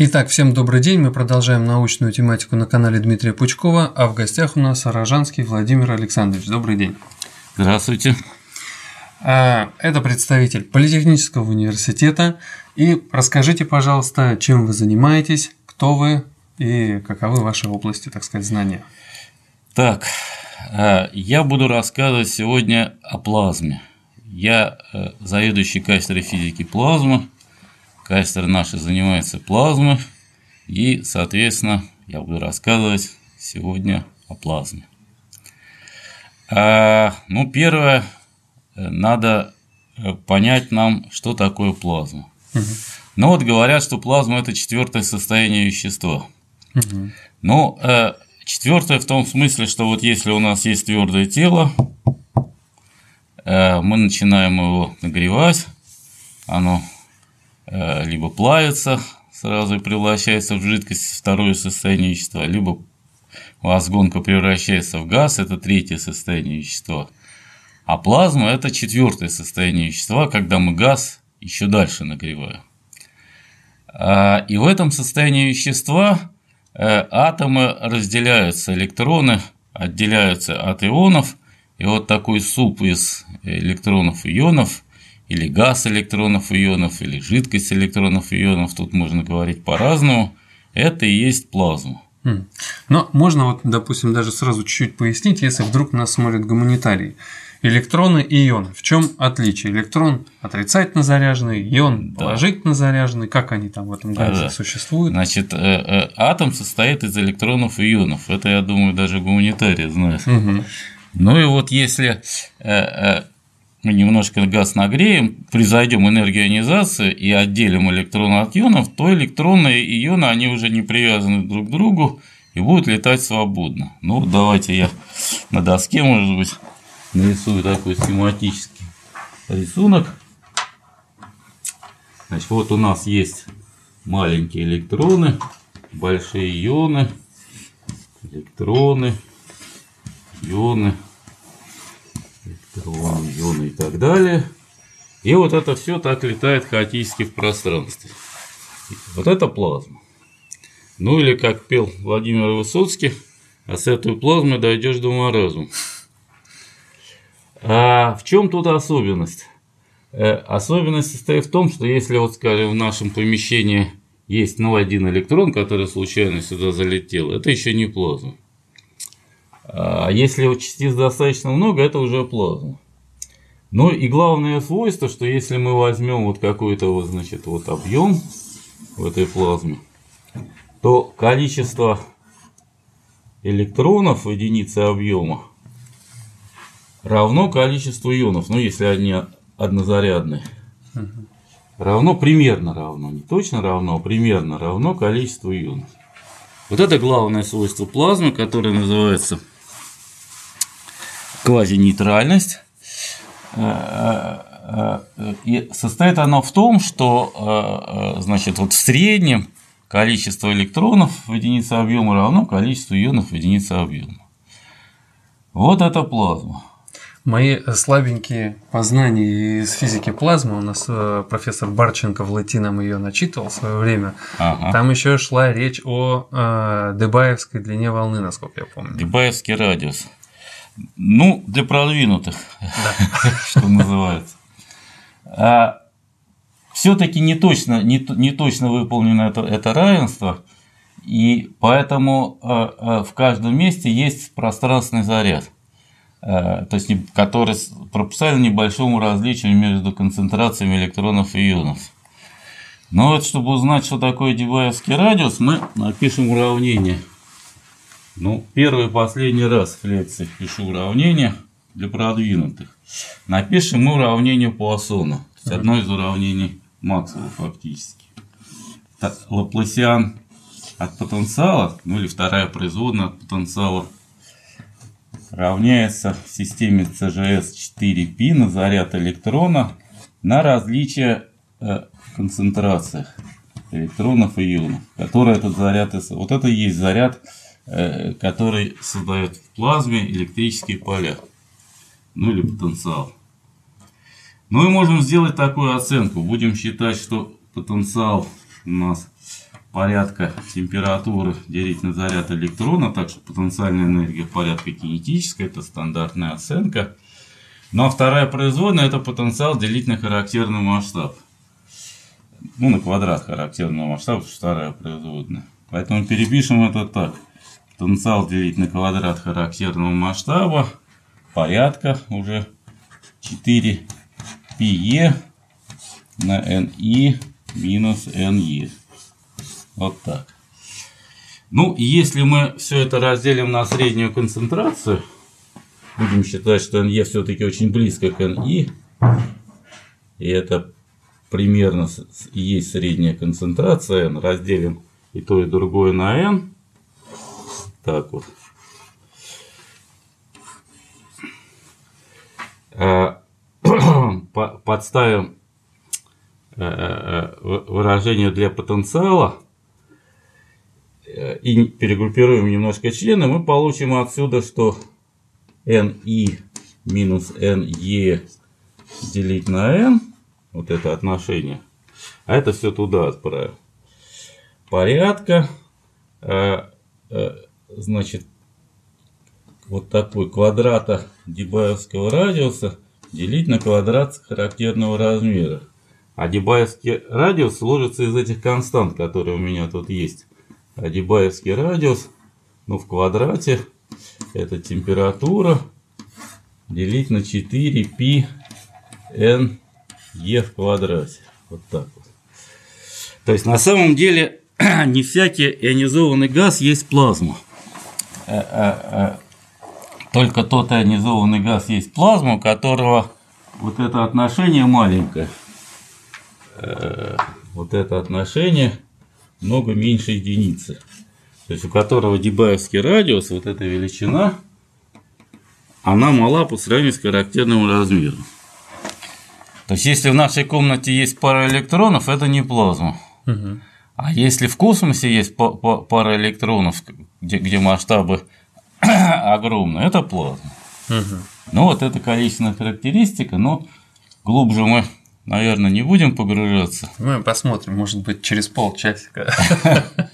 Итак, всем добрый день. Мы продолжаем научную тематику на канале Дмитрия Пучкова, а в гостях у нас Рожанский Владимир Александрович. Добрый день. Здравствуйте. А, это представитель Политехнического университета. И расскажите, пожалуйста, чем вы занимаетесь, кто вы и каковы ваши области, так сказать, знания. Так, а, я буду рассказывать сегодня о плазме. Я э, заведующий кафедрой физики плазмы Кастер наша занимается плазмой, и, соответственно, я буду рассказывать сегодня о плазме. А, ну, первое, э, надо э, понять нам, что такое плазма. Угу. Ну вот говорят, что плазма это четвертое состояние вещества. Угу. Ну, э, четвертое в том смысле, что вот если у нас есть твердое тело, мы начинаем его нагревать, оно либо плавится сразу и превращается в жидкость, второе состояние вещества, либо возгонка превращается в газ, это третье состояние вещества. А плазма – это четвертое состояние вещества, когда мы газ еще дальше нагреваем. А, и в этом состоянии вещества э, атомы разделяются, электроны отделяются от ионов, и вот такой суп из электронов и ионов – или газ электронов и ионов, или жидкость электронов ионов, тут можно говорить по-разному, это и есть плазма. Хм. Но можно вот, допустим, даже сразу чуть-чуть пояснить, если вдруг нас смотрят гуманитарии. Электроны и ионы. В чем отличие? Электрон отрицательно заряженный, ион да. положительно заряженный. Как они там в этом газе да, существуют? Значит, э, э, атом состоит из электронов и ионов. Это, я думаю, даже гуманитарии знают. Угу. Ну и вот если э, мы немножко газ нагреем, произойдем энергоионизацию и отделим электроны от ионов, то электроны и ионы, они уже не привязаны друг к другу и будут летать свободно. Ну, давайте я на доске, может быть, нарисую такой схематический рисунок. Значит, вот у нас есть маленькие электроны, большие ионы, электроны, ионы, электрон, ионы и так далее. И вот это все так летает хаотически в пространстве. Вот это плазма. Ну или как пел Владимир Высоцкий, а с этой плазмой дойдешь до маразма. А в чем тут особенность? Э, особенность состоит в том, что если вот, скажем, в нашем помещении есть ну, один электрон, который случайно сюда залетел, это еще не плазма. А если частиц достаточно много, это уже плазма. Ну и главное свойство, что если мы возьмем вот какой-то вот, значит, вот объем в этой плазме, то количество электронов в единице объема равно количеству ионов, ну если они однозарядные, равно примерно равно, не точно равно, а примерно равно количеству ионов. Вот это главное свойство плазмы, которое называется квазинейтральность. Э, э, э, и состоит оно в том, что значит, вот в среднем количество электронов в единице объема равно количеству ионов в единице объема. Вот это плазма. Мои слабенькие познания из физики плазмы, у нас профессор Барченко в латином ее начитывал в свое время, ага. там еще шла речь о э, Дебаевской длине волны, насколько я помню. Дебаевский радиус. Ну, для продвинутых, что называется. А все-таки не точно, не, не точно выполнено это, это равенство, и поэтому а, а, в каждом месте есть пространственный заряд, то есть который пропускает небольшому различию между концентрациями электронов и ионов. Но вот чтобы узнать, что такое Дебаевский радиус, мы напишем уравнение – ну, первый и последний раз в лекции пишу уравнение для продвинутых. Напишем мы уравнение Пуассона. То есть одно из уравнений Максвелла фактически. Лапласиан от потенциала, ну или вторая производная от потенциала, равняется в системе CGS 4π на заряд электрона на различие э, концентрациях электронов и ионов, который этот заряд, вот это и есть заряд который создает в плазме электрические поля, ну или потенциал. Ну и можем сделать такую оценку. Будем считать, что потенциал у нас порядка температуры делить на заряд электрона, так что потенциальная энергия порядка кинетическая, это стандартная оценка. Ну а вторая производная это потенциал делить на характерный масштаб. Ну, на квадрат характерного масштаба, вторая производная. Поэтому перепишем это так. Потенциал делить на квадрат характерного масштаба порядка уже 4 πe на ni минус ne. Вот так. Ну, если мы все это разделим на среднюю концентрацию, будем считать, что NE все-таки очень близко к NI, и это примерно есть средняя концентрация N, разделим и то, и другое на N, так вот. А, подставим э, э, выражение для потенциала и перегруппируем немножко члены, мы получим отсюда, что NI минус NE делить на N, вот это отношение, а это все туда отправим. Порядка, э, э, значит, вот такой квадрата дебаевского радиуса делить на квадрат характерного размера. А дебаевский радиус сложится из этих констант, которые у меня тут есть. А дебаевский радиус, ну в квадрате это температура делить на 4 π n e в квадрате. Вот так вот. То есть на самом деле не всякий ионизованный газ есть плазма. Э, э, э, только тот ионизованный газ есть плазма, у которого вот это отношение маленькое. Вот это отношение много меньше единицы то есть у которого дебаевский радиус, вот эта величина, она мала по сравнению с характерным размером. То есть, если в нашей комнате есть пара электронов, это не плазма. Угу. А если в космосе есть пара электронов, где, где масштабы огромные, это плазма. Угу. Ну вот это количественная характеристика, но глубже мы наверное, не будем погружаться. Мы посмотрим, может быть, через полчасика.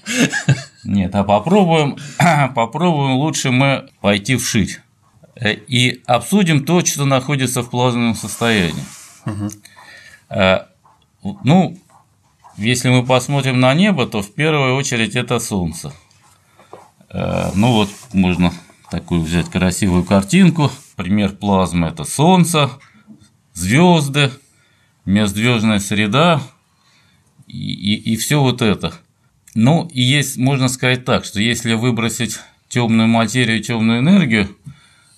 Нет, а попробуем, попробуем лучше мы пойти вшить. Э, и обсудим то, что находится в плазменном состоянии. Угу. Ну, если мы посмотрим на небо, то в первую очередь это Солнце. Э, ну вот, можно такую взять красивую картинку. Пример плазмы – это Солнце, звезды, межзвездная среда и, и, и все вот это. Ну, и есть, можно сказать так, что если выбросить темную материю, темную энергию,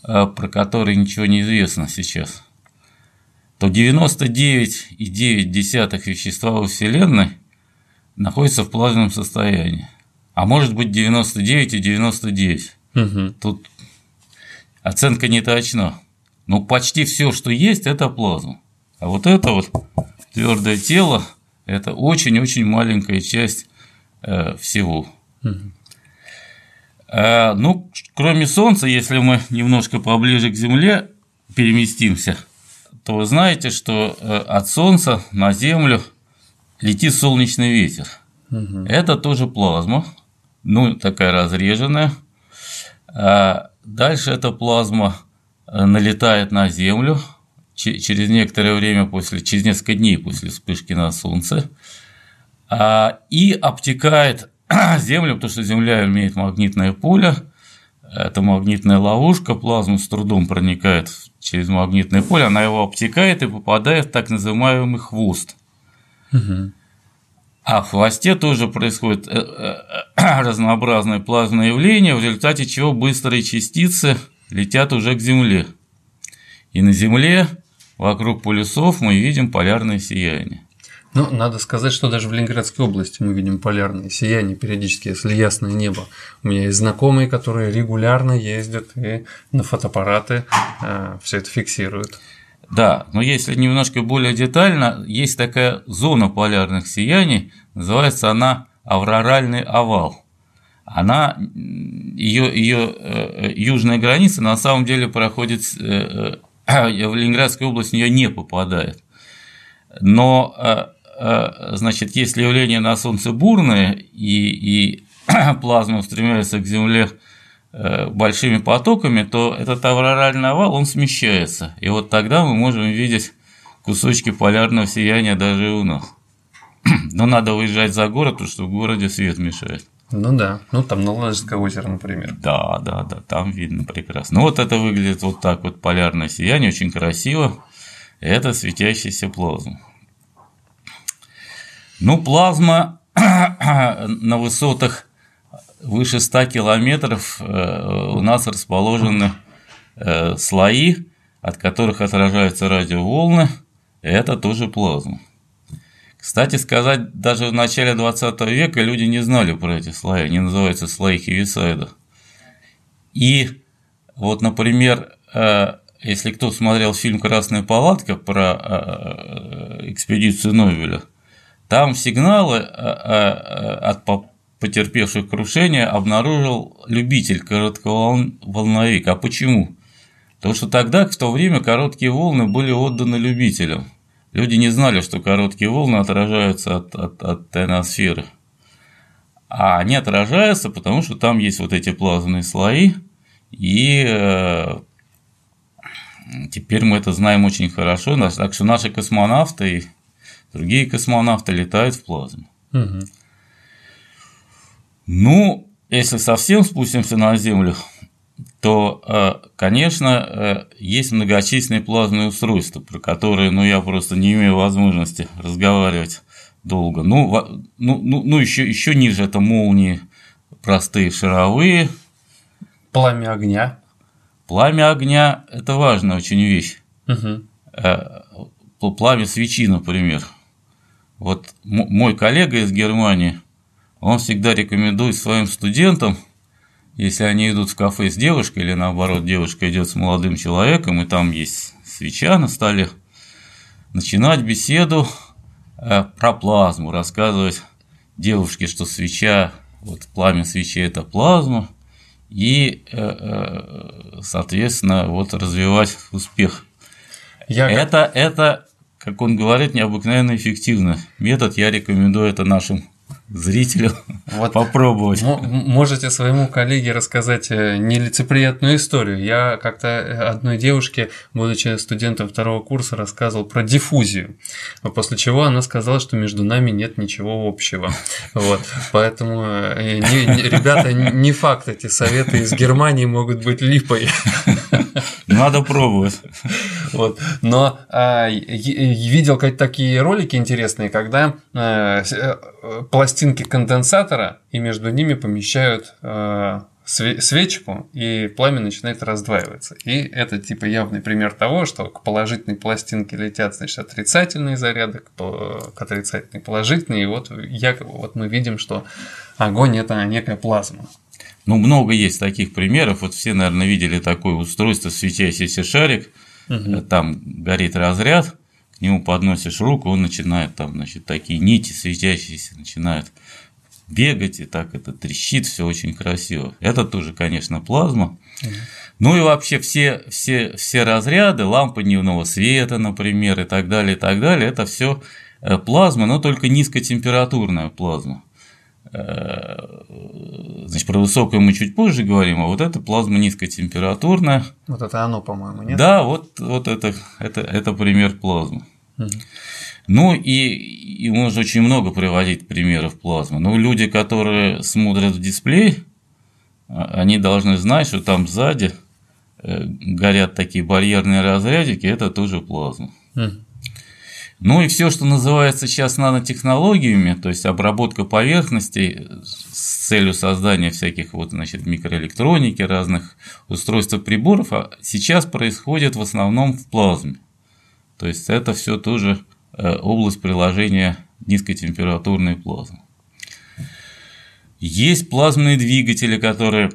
э, про которую ничего не известно сейчас, то 99,9 вещества во Вселенной находятся в плазменном состоянии. А может быть 99,99. Угу. Тут оценка не точна. Но почти все, что есть, это плазма. А вот это вот твердое тело – это очень-очень маленькая часть э, всего. А, ну, кроме Солнца, если мы немножко поближе к Земле переместимся, то вы знаете, что э, от Солнца на Землю летит солнечный ветер. Угу. Это тоже плазма, ну, такая разреженная. А дальше эта плазма э, налетает на Землю – через некоторое время после, через несколько дней после вспышки на Солнце, а, и обтекает Землю, потому что Земля имеет магнитное поле, это магнитная ловушка, плазма с трудом проникает через магнитное поле, она его обтекает и попадает в так называемый хвост. Угу. А в хвосте тоже происходит э, э, разнообразное плазменное явление, в результате чего быстрые частицы летят уже к Земле. И на Земле Вокруг полюсов мы видим полярное сияние. Ну, надо сказать, что даже в Ленинградской области мы видим полярные сияния периодически, если ясное небо. У меня есть знакомые, которые регулярно ездят и на фотоаппараты э, все это фиксируют. Да, но если немножко более детально, есть такая зона полярных сияний, называется она авроральный овал. Она, ее, ее э, южная граница на самом деле проходит э, в Ленинградскую область в нее не попадает. Но э, э, значит, если явление на Солнце бурное и, и плазма устремляется к Земле э, большими потоками, то этот авроральный овал, он смещается. И вот тогда мы можем видеть кусочки полярного сияния даже у нас. Но надо выезжать за город, потому что в городе свет мешает. Ну да, ну там на Ладожское озеро, например. Да, да, да, там видно прекрасно. Ну вот это выглядит вот так вот полярное сияние, очень красиво. Это светящаяся плазма. Ну, плазма на высотах выше 100 километров э, у нас расположены э, слои, от которых отражаются радиоволны. Это тоже плазма. Кстати сказать, даже в начале 20 века люди не знали про эти слои, они называются слои Хевисайда. И вот, например, э, если кто смотрел фильм «Красная палатка» про экспедицию Нобеля, там сигналы от потерпевших крушение обнаружил любитель коротковолновик. А почему? Потому что тогда, в то время, короткие волны были отданы любителям. Люди не знали, что короткие волны отражаются от, от, от теносферы. А они отражаются, потому что там есть вот эти плазменные слои, и э, теперь мы это знаем очень хорошо. Так что наши космонавты другие космонавты летают в плазме. Угу. Ну, если совсем спустимся на Землю, то, э, конечно, э, есть многочисленные плазменные устройства, про которые ну, я просто не имею возможности разговаривать долго. Ну, ну, ну, ну еще, еще ниже это молнии простые шаровые. Пламя огня. Пламя огня – это важная очень вещь. Угу. Пламя свечи, например. Вот мой коллега из Германии – он всегда рекомендует своим студентам, если они идут в кафе с девушкой, или наоборот, девушка идет с молодым человеком, и там есть свеча на столе, начинать беседу э, про плазму, рассказывать девушке, что свеча, вот пламя свечи – это плазма, и, э, э, соответственно, вот развивать успех. Я... Это, это, как он говорит, необыкновенно эффективный метод. Я рекомендую это нашим зрителю вот попробовать. Можете своему коллеге рассказать э, нелицеприятную историю. Я как-то э, одной девушке, будучи студентом второго курса, рассказывал про диффузию, после чего она сказала, что между нами нет ничего общего. Вот. Поэтому, э, не, не, ребята, не факт, эти советы из Германии могут быть липой. Надо пробовать. Вот. Но а, видел как такие ролики интересные, когда а, пластинки конденсатора, и между ними помещают э, свечку, и пламя начинает раздваиваться. И это типа явный пример того, что к положительной пластинке летят значит, отрицательные заряды, к отрицательной положительные. И вот, якобы, вот мы видим, что огонь это некая плазма. Ну, много есть таких примеров. Вот все, наверное, видели такое устройство, светящийся шарик, угу. там горит разряд, к нему подносишь руку, он начинает там, значит, такие нити светящиеся начинают бегать, и так это трещит, все очень красиво. Это тоже, конечно, плазма. Ну и вообще все, все, все разряды, лампы дневного света, например, и так далее, и так далее, это все э, плазма, но только низкотемпературная плазма. Э, значит, про высокую мы чуть позже говорим, а вот это плазма низкотемпературная. Вот это оно, по-моему, нет? Да, вот, вот это, это, это пример плазмы. Угу. Ну и, и можно очень много приводить примеров плазмы. Ну, люди, которые смотрят в дисплей, а, они должны знать, что там сзади э, горят такие барьерные разрядики, это тоже плазма. Угу. Ну и все, что называется сейчас нанотехнологиями, то есть обработка поверхностей с целью создания всяких вот, значит, микроэлектроники, разных устройств и приборов, а сейчас происходит в основном в плазме. То есть это все тоже э, область приложения низкотемпературной плазмы. Есть плазменные двигатели, которые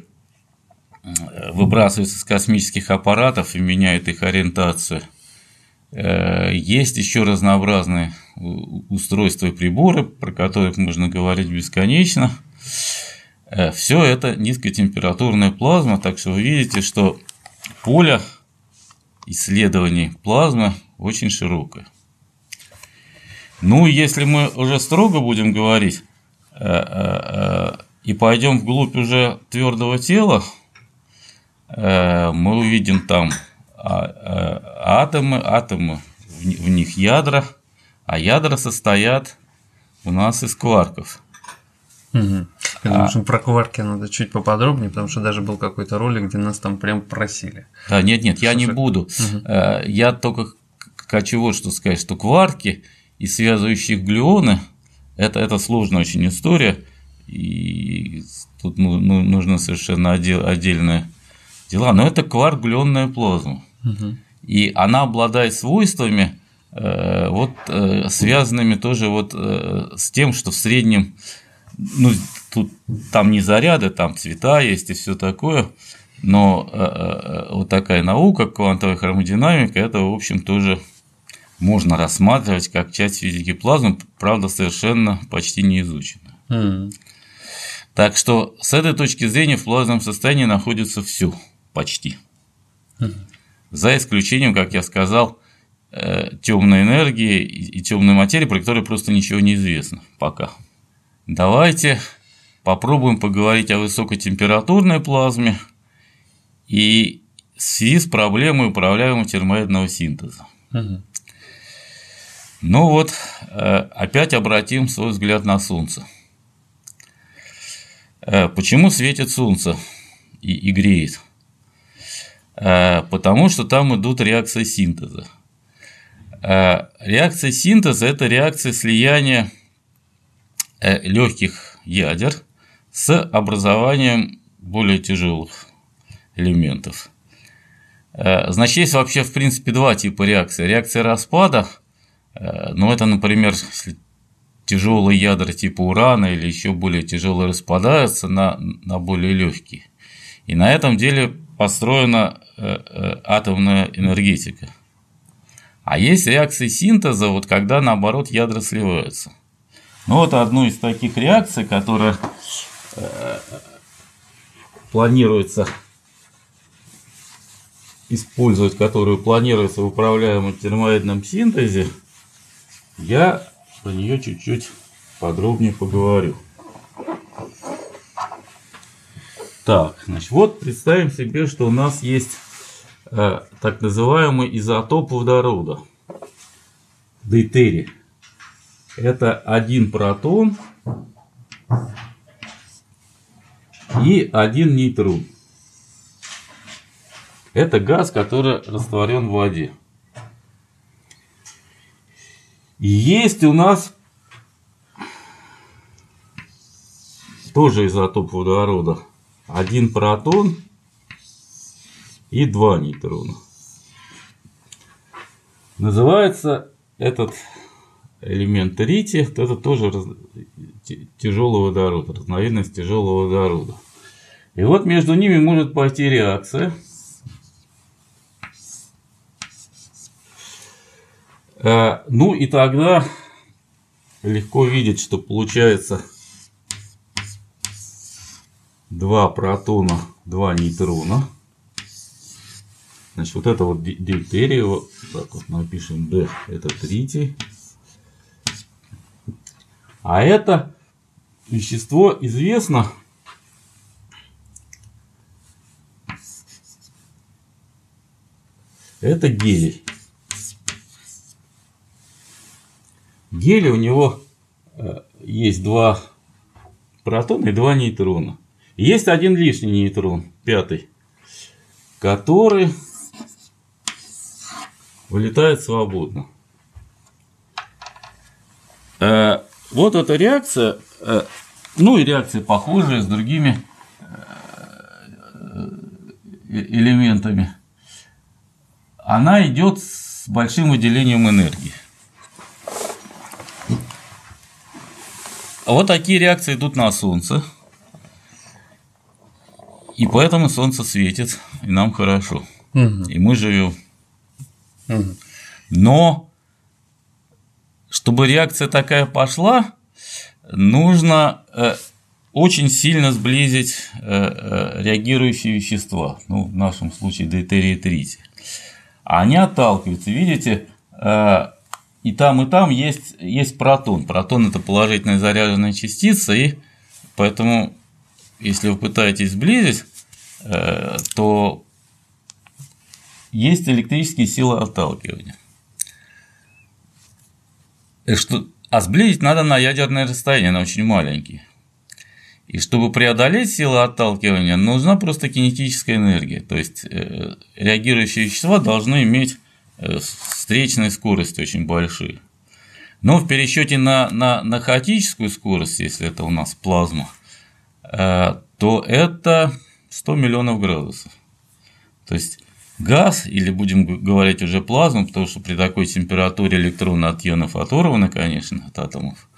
э, выбрасываются с космических аппаратов и меняют их ориентацию – есть еще разнообразные устройства и приборы, про которых можно говорить бесконечно. Э, Все это низкотемпературная плазма, так что вы видите, что поле исследований плазмы очень широкое. Ну, если мы уже строго будем говорить э, э, э, и пойдем вглубь уже твердого тела, мы увидим там атомы, атомы, в них ядра, а ядра состоят у нас из кварков. Угу. Я думаю, что про кварки надо чуть поподробнее, потому что даже был какой-то ролик, где нас там прям просили. Да, нет, нет, я не буду. Угу. Я только хочу вот что сказать, что кварки и связывающие глюоны это, это сложная очень история, и тут ну, ну, нужно совершенно отдел, отдельные дела. Но это кварк-глюонная плазма. Угу. И она обладает свойствами, э, вот э, связанными тоже вот э, с тем, что в среднем ну, тут там не заряды, там цвета есть и все такое, но вот такая наука, квантовая хромодинамика, это, в общем, тоже можно рассматривать как часть физики плазмы, правда, совершенно почти не изучена. Mm. Так что с этой точки зрения в плазменном состоянии находится все почти. Mm. За исключением, как я сказал, э, темной энергии и темной материи, про которую просто ничего не известно пока. Давайте попробуем поговорить о высокотемпературной плазме и в связи с проблемой управляемого термоядного синтеза. Угу. Ну вот, э, опять обратим свой взгляд на Солнце. Э, почему светит Солнце и, и греет? Э, потому что там идут реакции синтеза. Реакция синтеза – это реакция слияния Э, легких ядер с образованием более тяжелых элементов. Э, значит, есть вообще, в принципе, два типа реакции. Реакция распада, э, ну, это, например, если тяжелые ядра типа урана или еще более тяжелые распадаются на, на более легкие. И на этом деле построена атомная энергетика. А есть реакции синтеза, вот когда наоборот ядра сливаются. Ну вот одну из таких реакций, которая э, планируется использовать, которую планируется в управляемом термоядном синтезе, я про нее чуть-чуть подробнее поговорю. Так, значит, вот представим себе, что у нас есть э, так называемый изотоп водорода, дейтерий это один протон и один нейтрон. Это газ, который растворен в воде. Есть у нас тоже изотоп водорода. Один протон и два нейтрона. Называется этот элемент рити, то это тоже раз... тяжелый водород, разновидность тяжелого водорода. И вот между ними может пойти реакция. Э, ну и тогда легко видеть, что получается два протона, два нейтрона. Значит, вот это вот дейтерий, вот так вот напишем D, это тритий. А это вещество известно это гелий. Гелий у него э, есть два протона и два нейтрона. Есть один лишний нейтрон, пятый, который вылетает свободно. Э, вот эта реакция, э, ну и реакция похожая с другими э, элементами, она идет с большим выделением энергии. Вот такие реакции идут на Солнце. И поэтому Солнце светит, и нам хорошо. Угу. И мы живем. Но чтобы реакция такая пошла, нужно э, очень сильно сблизить э, э, реагирующие вещества, ну, в нашем случае дейтерий и тритий. Они отталкиваются, видите, и там, и там есть, есть протон. Протон – это положительная заряженная частица, и поэтому, если вы пытаетесь сблизить, то есть электрические силы отталкивания. И что, а сблизить надо на ядерное расстояние, на очень маленькие. И чтобы преодолеть силу отталкивания, нужна просто кинетическая энергия. То есть э, реагирующие вещества должны иметь э, встречные скорости очень большие. Но в пересчете на, на, на хаотическую скорость, если это у нас плазма, э, то это 100 миллионов градусов. То есть газ, или будем говорить уже плазму, потому что при такой температуре электроны от ионов оторваны, конечно, от атомов,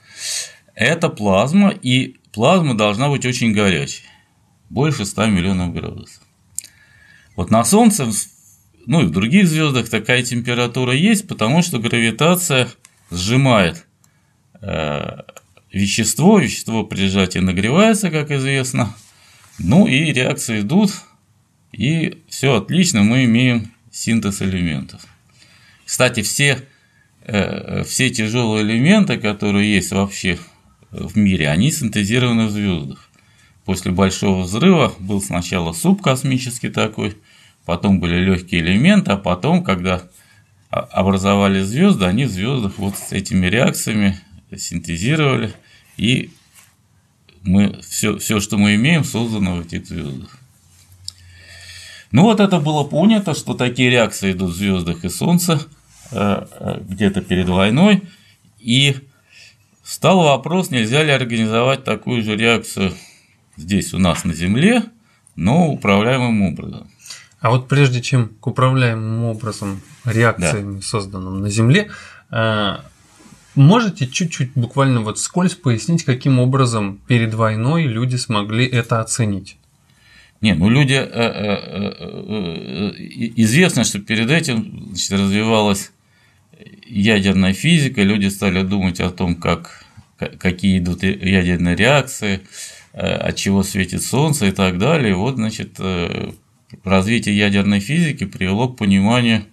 это плазма, и плазма должна быть очень горячей, больше 100 миллионов градусов. Вот на Солнце, ну и в других звездах такая температура есть, потому что гравитация сжимает э, вещество, вещество при сжатии нагревается, как известно, ну и реакции идут, и все отлично, мы имеем синтез элементов. Кстати, все, э, все тяжелые элементы, которые есть вообще в мире, они синтезированы в звездах. После большого взрыва был сначала субкосмический такой, потом были легкие элементы, а потом, когда образовали звезды, они в звездах вот с этими реакциями синтезировали, и мы все, все, что мы имеем, создано в этих звездах. Ну вот это было понято, что такие реакции идут в звездах и Солнце э, э, где-то перед войной, и Стал вопрос, нельзя ли организовать такую же реакцию здесь у нас на Земле, но управляемым образом. А вот прежде чем к управляемым образом реакциями, да. созданным на Земле, э, можете чуть-чуть буквально вот скользь пояснить, каким образом перед войной люди смогли это оценить? Не, ну люди э, э, известно, что перед этим значит, развивалась ядерная физика, люди стали думать о том, как, какие идут ядерные реакции, э, от чего светит Солнце и так далее. Вот, значит, э, развитие ядерной физики привело к пониманию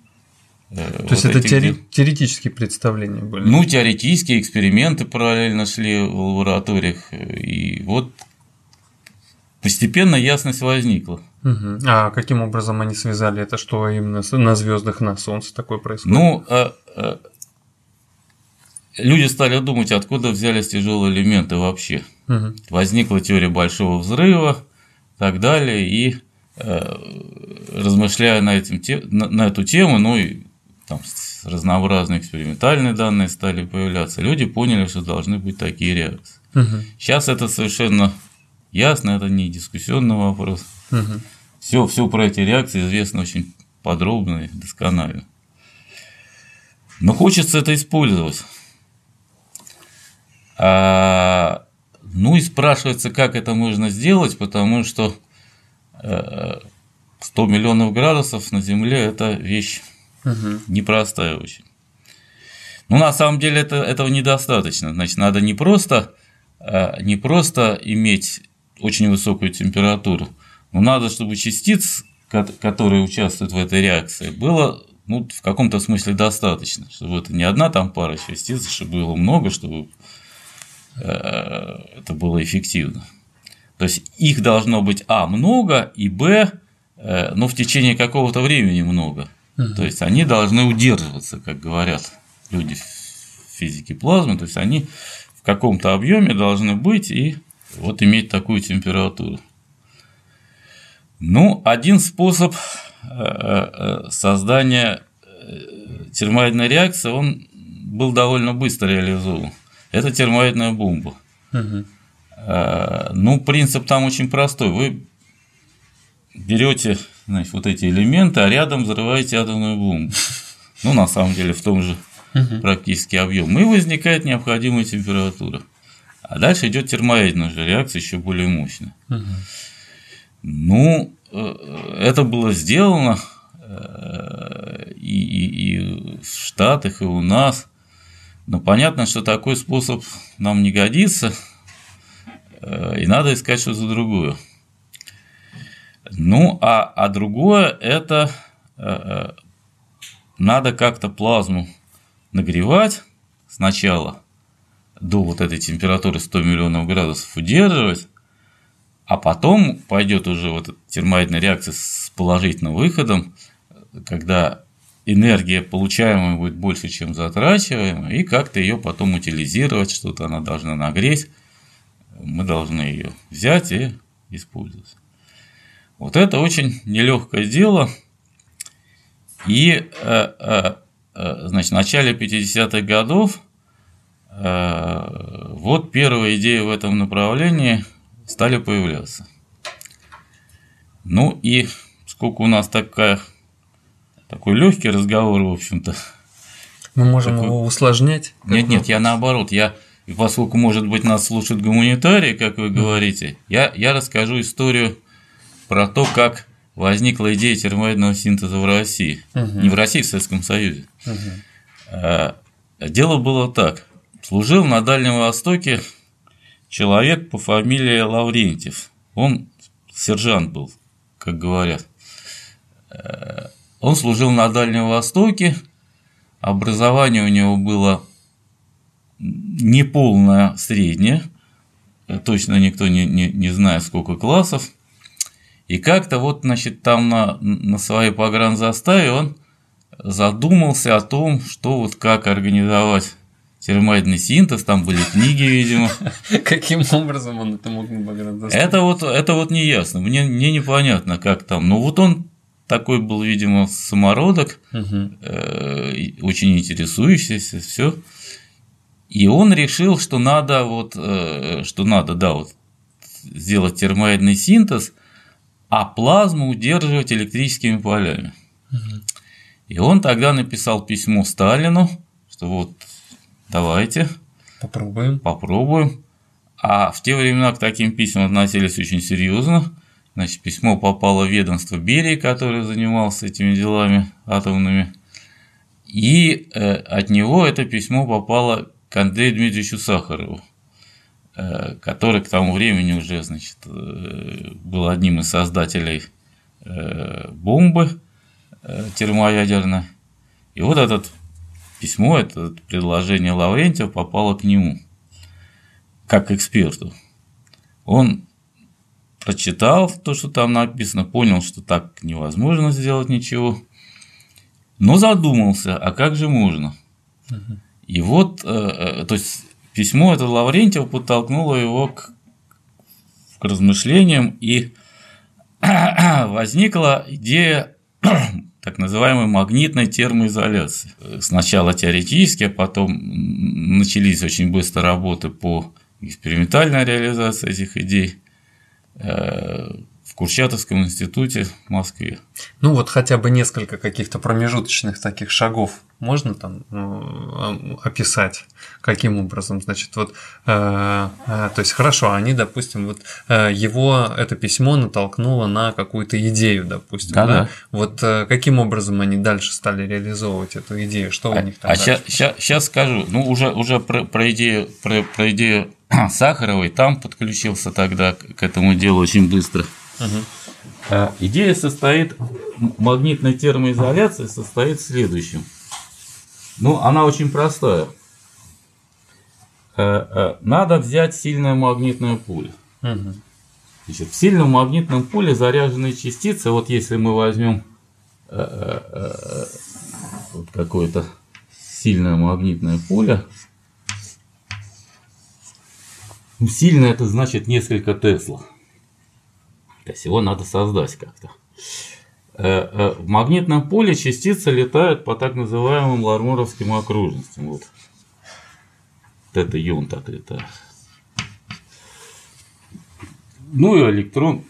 э, то вот есть это теори- теоретические представления были? Ну, теоретические эксперименты параллельно шли в лабораториях. И вот постепенно ясность возникла. Угу. А каким образом они связали это, что именно на звездах на Солнце такое происходит? Ну, а, а, люди стали думать, откуда взялись тяжелые элементы вообще. Угу. Возникла теория большого взрыва и так далее, и а, размышляя на, этим, на, на эту тему, ну и там разнообразные экспериментальные данные стали появляться, люди поняли, что должны быть такие реакции. Угу. Сейчас это совершенно ясно, это не дискуссионный вопрос. Угу. Все, все про эти реакции известно очень подробно и досконально. Но хочется это использовать. А, ну и спрашивается, как это можно сделать, потому что 100 э, миллионов градусов на Земле – это вещь угу. непростая очень. Но на самом деле это, этого недостаточно. Значит, надо не просто, э, не просто иметь очень высокую температуру, но надо, чтобы частиц, которые участвуют в этой реакции, было ну, в каком-то смысле достаточно, чтобы это не одна там пара частиц, чтобы было много, чтобы э, это было эффективно. То есть их должно быть А много и Б, э, ну, в течение какого-то времени много. То есть они должны удерживаться, как говорят люди в физике плазмы, то есть они в каком-то объеме должны быть и вот иметь такую температуру. Ну, один способ э, э, создания э, термоядной реакции, он был довольно быстро реализован. Это термоядная бомба. Угу. Ну, принцип там очень простой. Вы берете значит, вот эти элементы, а рядом взрываете атомную бомбу. Ну, на самом деле, в том же практически объем. И возникает необходимая температура. А дальше идет термоядная уже реакция еще более мощная. Угу. Ну, э, это было сделано э, и, и, и в Штатах, и у нас. Но понятно, что такой способ нам не годится, э, и надо искать что-то другое. Ну, а, а другое – это надо как-то плазму нагревать сначала до вот этой температуры 100 миллионов градусов удерживать, а потом пойдет уже вот эта термоядная реакция с положительным выходом, когда энергия получаемая будет больше, чем затрачиваемая, и как-то ее потом утилизировать, что-то она должна нагреть, мы должны ее взять и использовать. Вот это очень нелегкое дело. И э, э, э, значит, в начале 50-х годов вот первые идеи в этом направлении стали появляться. Ну и сколько у нас такая, такой легкий разговор, в общем-то. Мы можем такой... его усложнять? Нет, нет, я наоборот, я и поскольку, может быть, нас слушают гуманитарии, как вы говорите, я, я расскажу историю про то, как возникла идея термоядного синтеза в России. Угу. Не в России, в Советском Союзе. Угу. Дело было так. Служил на Дальнем Востоке человек по фамилии Лаврентьев. Он сержант был, как говорят. Э, он служил на Дальнем Востоке, образование у него было неполное среднее, точно никто не, не, не знает, сколько классов. И как-то вот, значит, там на, на своей погранзаставе он задумался о том, что вот как организовать термоядный синтез, там были книги, видимо. Каким образом он это мог на? Это вот, это вот не ясно, мне, мне непонятно, как там. Но вот он такой был, видимо, самородок, угу. э, очень интересующийся, все. И он решил, что надо вот, э, что надо, да, вот сделать термоядный синтез, а плазму удерживать электрическими полями. Угу. И он тогда написал письмо Сталину, что вот давайте попробуем. Попробуем. А в те времена к таким письмам относились очень серьезно. Значит, письмо попало в ведомство Берии, который занимался этими делами атомными. И э, от него это письмо попало к Андрею Дмитриевичу Сахарову, э, который к тому времени уже значит, э, был одним из создателей э, бомбы термоядерной. И вот это письмо, это предложение Лаврентьева попало к нему, как к эксперту. Он прочитал то, что там написано, понял, что так невозможно сделать ничего, но задумался, а как же можно? Угу. И вот, э, э, то есть письмо это Лаврентьев подтолкнуло его к, к размышлениям, и возникла идея так называемой магнитной термоизоляции. Сначала теоретически, а потом начались очень быстро работы по экспериментальной реализации этих идей. Э, в Курчатовском институте в Москве. Ну вот хотя бы несколько каких-то промежуточных таких шагов можно там ну, описать, каким образом, значит, вот, э, э, то есть хорошо, они, допустим, вот э, его это письмо натолкнуло на какую-то идею, допустим, да, да? вот э, каким образом они дальше стали реализовывать эту идею, что а, у них там? А сейчас, сейчас, скажу, ну уже уже про, про идею про, про идею Сахаровой там подключился тогда к этому делу очень быстро. Угу. Идея состоит, магнитной термоизоляции состоит в следующем. Ну, она очень простая. Э, э, надо взять сильное магнитное поле. Угу. Значит, в сильном магнитном поле заряженные частицы, вот если мы возьмем э, вот какое-то сильное магнитное поле, ну, сильное это значит несколько Тесла. То есть его надо создать как-то. Э, э, в магнитном поле частицы летают по так называемым ларморовским окружностям. Вот. вот это ион так летает. Ну и электрон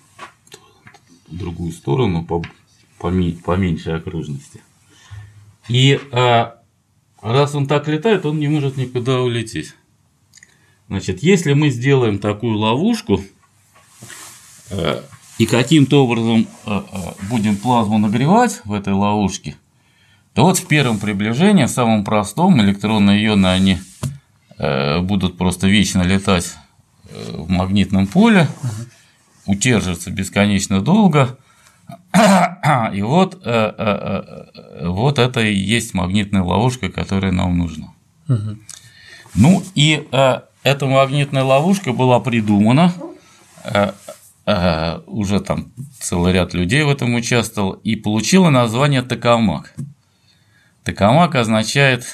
в другую сторону по, по, меньшей окружности. И а, раз он так летает, он не может никуда улететь. Значит, если мы сделаем такую ловушку, и каким-то образом э, э, будем плазму нагревать в этой ловушке, то вот в первом приближении, в самом простом, электронные ионы, они э, будут просто вечно летать в магнитном поле, удерживаться бесконечно долго, И вот, вот это и есть магнитная ловушка, которая нам нужна. Угу. Ну и эта магнитная ловушка была придумана уже там целый ряд людей в этом участвовал, и получила название Токамак. Токамак означает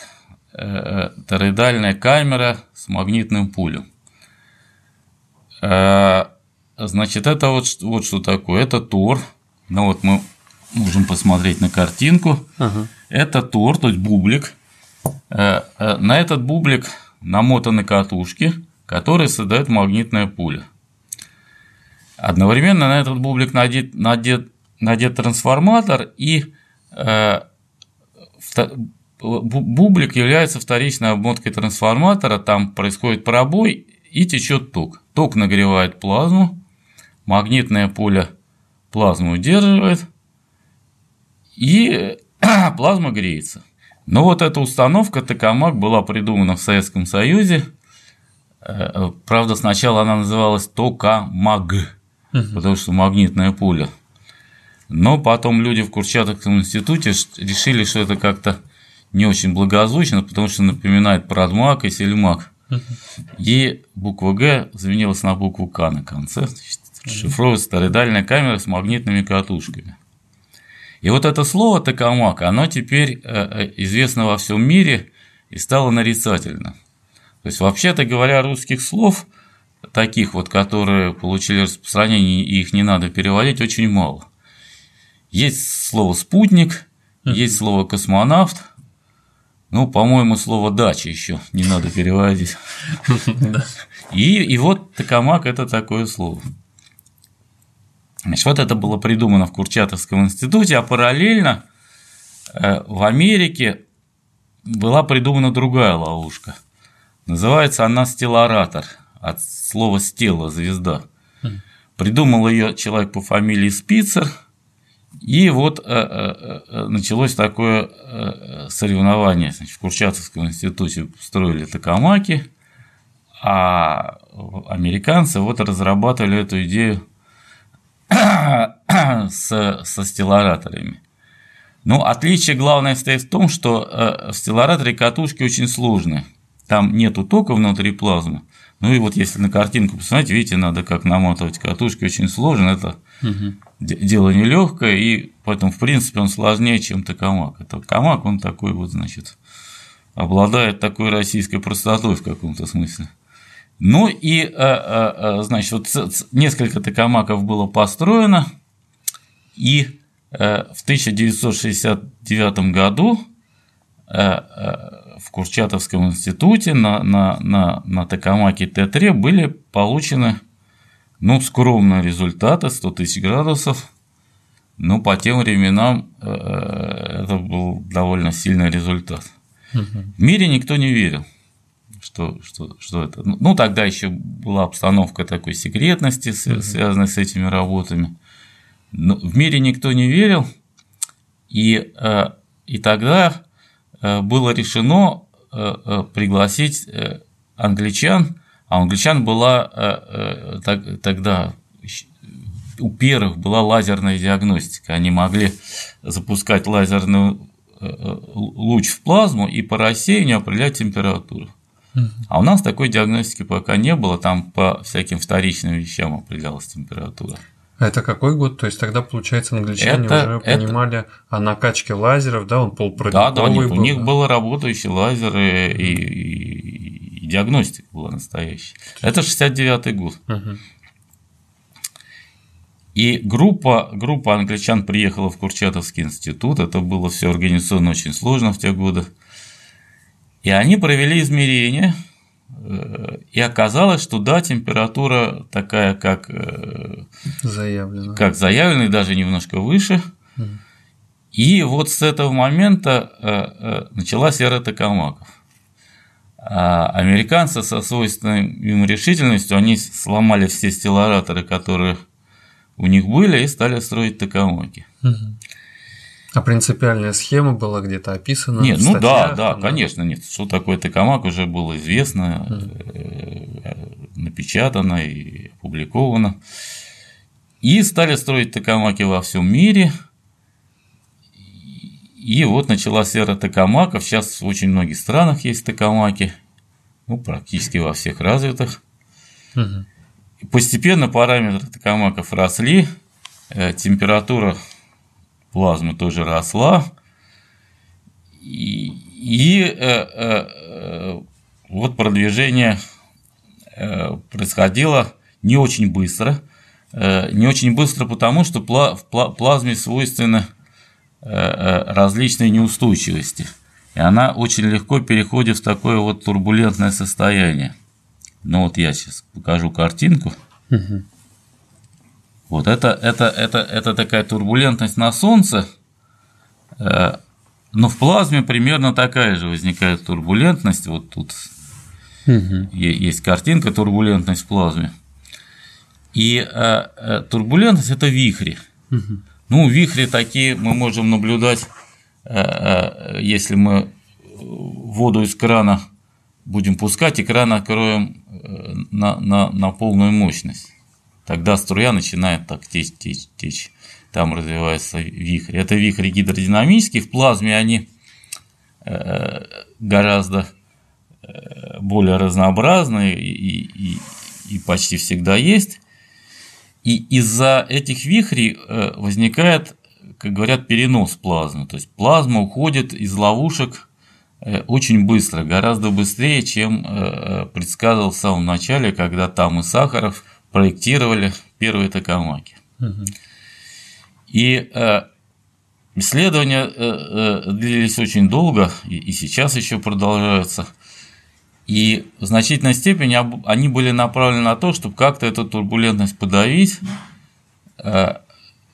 э, тороидальная камера с магнитным пулем. Э, значит, это вот, вот что такое. Это Тор. Ну вот мы можем посмотреть на картинку. Ага. Это Тор, то есть бублик. Э, э, на этот бублик намотаны катушки, которые создают магнитная пуля. Одновременно на этот бублик надет, надет, надет трансформатор, и э, бублик является вторичной обмоткой трансформатора, там происходит пробой и течет ток. Ток нагревает плазму, магнитное поле плазму удерживает, и плазма греется. Но вот эта установка Токамак была придумана в Советском Союзе. Э, правда, сначала она называлась Токамаг угу. потому что магнитное поле. Но потом люди в Курчатовском институте решили, что это как-то не очень благозвучно, потому что напоминает Прадмак и Сельмак. И буква Г заменилась на букву К на конце. Шифруется торидальная камера с магнитными катушками. И вот это слово «токамак», оно теперь э, э, известно во всем мире и стало нарицательно. То есть, вообще-то говоря, русских слов таких вот, которые получили распространение, и их не надо переводить, очень мало. Есть слово «спутник», есть слово «космонавт», ну, по-моему, слово «дача» еще не надо переводить. И, и вот «токамак» – это такое слово. Значит, вот это было придумано в Курчатовском институте, а параллельно э, в Америке была придумана другая ловушка. Называется она стелларатор – от слова «стела» – звезда. Придумал ее человек по фамилии Спицер, и вот э, э, э, началось такое соревнование. Значит, в Курчатовском институте строили токамаки, а американцы вот разрабатывали эту идею с, со стеллараторами. Ну, отличие главное стоит в том, что в стеллараторе катушки очень сложные. Там нету тока внутри плазмы, ну и вот если на картинку посмотреть, видите, надо как наматывать катушки, очень сложно, это угу. дело нелегкое, и поэтому, в принципе, он сложнее, чем токамак. Это токамак, он такой вот, значит, обладает такой российской простотой в каком-то смысле. Ну и, э, э, э, значит, вот несколько токамаков было построено, и в 1969 году в Курчатовском институте на, на, на, на Токамаке Т3 были получены ну, скромные результаты, 100 тысяч градусов. Ну, по тем временам э, это был довольно сильный результат. В мире никто не верил, что, что, что это. Ну, тогда еще была обстановка такой секретности, связанной с этими работами. Но в мире никто не верил, и, э, и тогда Э, было решено э, э, пригласить англичан, а у англичан была тогда у первых была лазерная диагностика. Они могли запускать лазерный луч в плазму и по рассеянию определять температуру. А у нас такой диагностики пока не было, там по всяким вторичным вещам определялась температура. А это какой год? То есть тогда, получается, англичане это, уже понимали это... о накачке лазеров, да, он полупроводниковый Да, да, нет, был, у них да? было работающие лазеры и, и, и диагностика была настоящая. Это 69-й год. Угу. И группа, группа англичан приехала в Курчатовский институт, это было все организационно очень сложно в те годы. И они провели измерения – и оказалось, что да, температура такая, как э, заявлена, как заявлена, даже немножко выше. И вот с этого момента э, э, началась эра токамаков. А американцы со свойственной им решительностью, они сломали все стеллараторы, которые у них были, и стали строить токамаки. Угу. А принципиальная схема была где-то описана? Нет, ну да, да, да, конечно, нет. Что такое токамак уже было известно, mm. напечатано и опубликовано. И стали строить токамаки во всем мире. и вот началась эра токамаков. Сейчас в очень многих странах есть токамаки. Ну, практически во всех развитых. Угу. Постепенно параметры токамаков росли. Э, температура плазмы тоже росла. И, и э, э, э вот продвижение э, происходило не очень быстро. Э, не очень быстро потому, что в плазме свойственны различные неустойчивости. И она очень легко переходит в такое вот турбулентное состояние. Ну вот я сейчас покажу картинку. Угу. Вот это, это, это, это такая турбулентность на Солнце, но в плазме примерно такая же возникает турбулентность. Вот тут угу. есть картинка турбулентность в плазме. И э, э, турбулентность это вихри. Угу. Ну, вихри такие мы можем наблюдать, э, если мы воду из крана будем пускать, и кран откроем на, на, на полную мощность. Тогда струя начинает так течь, течь, течь там развивается вихрь. Это вихри гидродинамические, в плазме они э, гораздо э, более разнообразные и, и, и почти всегда есть. И из-за этих вихрей э, возникает, как говорят, перенос плазмы. То есть плазма уходит из ловушек очень быстро, гораздо быстрее, чем предсказывал в самом начале, когда там и Сахаров проектировали первые токамаки. Угу. И э, исследования э, э, длились очень долго, и сейчас еще продолжаются. И в значительной степени они были направлены на то, чтобы как-то эту турбулентность подавить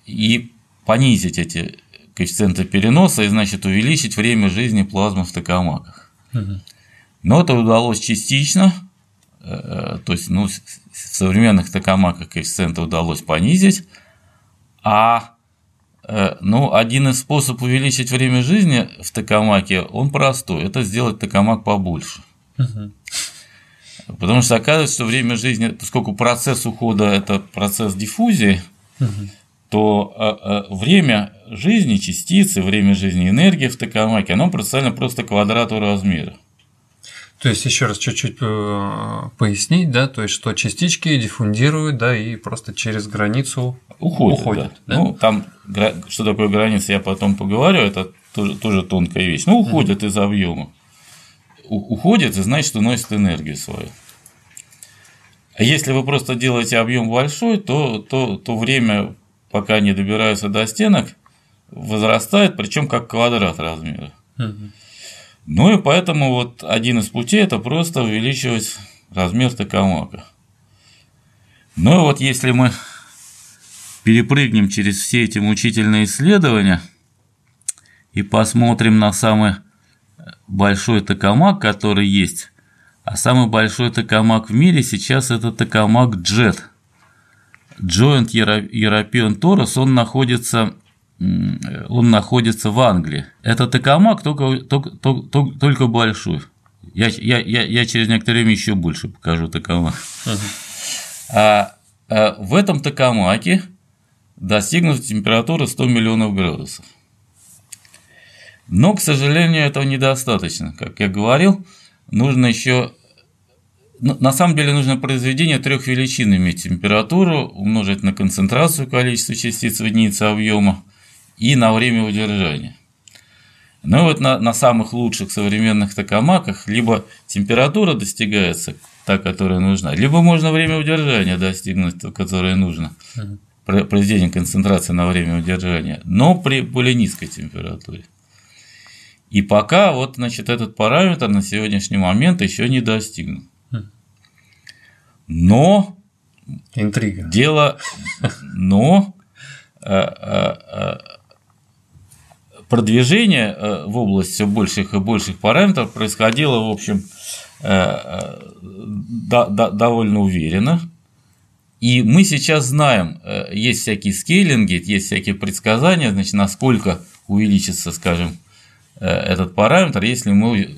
и понизить эти коэффициенты переноса и, значит, увеличить время жизни плазмы в токамаках. Но это удалось частично, то есть ну, в современных токамаках коэффициенты удалось понизить, а Э, ну, один из способов увеличить время жизни в токамаке, он простой, это сделать токамак побольше. Угу. Потому что оказывается, что время жизни, поскольку процесс ухода – это процесс диффузии, угу. то э, э, время жизни частицы, время жизни энергии в токамаке, оно пропорционально просто квадрату размера. То есть еще раз чуть-чуть пояснить, да, то есть что частички диффундируют, да, и просто через границу уходят. уходят да. Да? Ну, там что такое граница, я потом поговорю, это тоже, тоже тонкая вещь. Ну, уходят mm из объема. Уходят, и значит, уносят энергию свою. А если вы просто делаете объем большой, то, то, то время, пока не добираются до стенок, возрастает, причем как квадрат размера. mm Ну и поэтому вот один из путей это просто увеличивать размер токамака. Ну и вот если мы перепрыгнем через все эти мучительные исследования и посмотрим на самый большой токамак, который есть. А самый большой токамак в мире сейчас это токамак Jet. Joint European Torus, он находится, он находится в Англии. Это токамак только, только, только, только большой. Я, я, я, я через некоторое время еще больше покажу токамак. Uh-huh. А, а в этом токамаке достигнуть температуры 100 миллионов градусов. Но, к сожалению, этого недостаточно. Как я говорил, нужно еще на самом деле нужно произведение трех величин иметь температуру, умножить на концентрацию количества частиц в единице объема и на время удержания. Ну и вот на, на самых лучших современных токамаках либо температура достигается, та, которая нужна, либо можно время удержания достигнуть, которое нужно произведение концентрации на время удержания, но при более низкой температуре. И пока вот, значит, этот параметр на сегодняшний момент еще не достигнут. Но Интрига. Дело, но э, э, э, продвижение в область все больших и больших параметров происходило, в общем, довольно уверенно. И мы сейчас знаем, э, есть всякие скейлинги, есть всякие предсказания, значит, насколько увеличится, скажем, э, этот параметр, если мы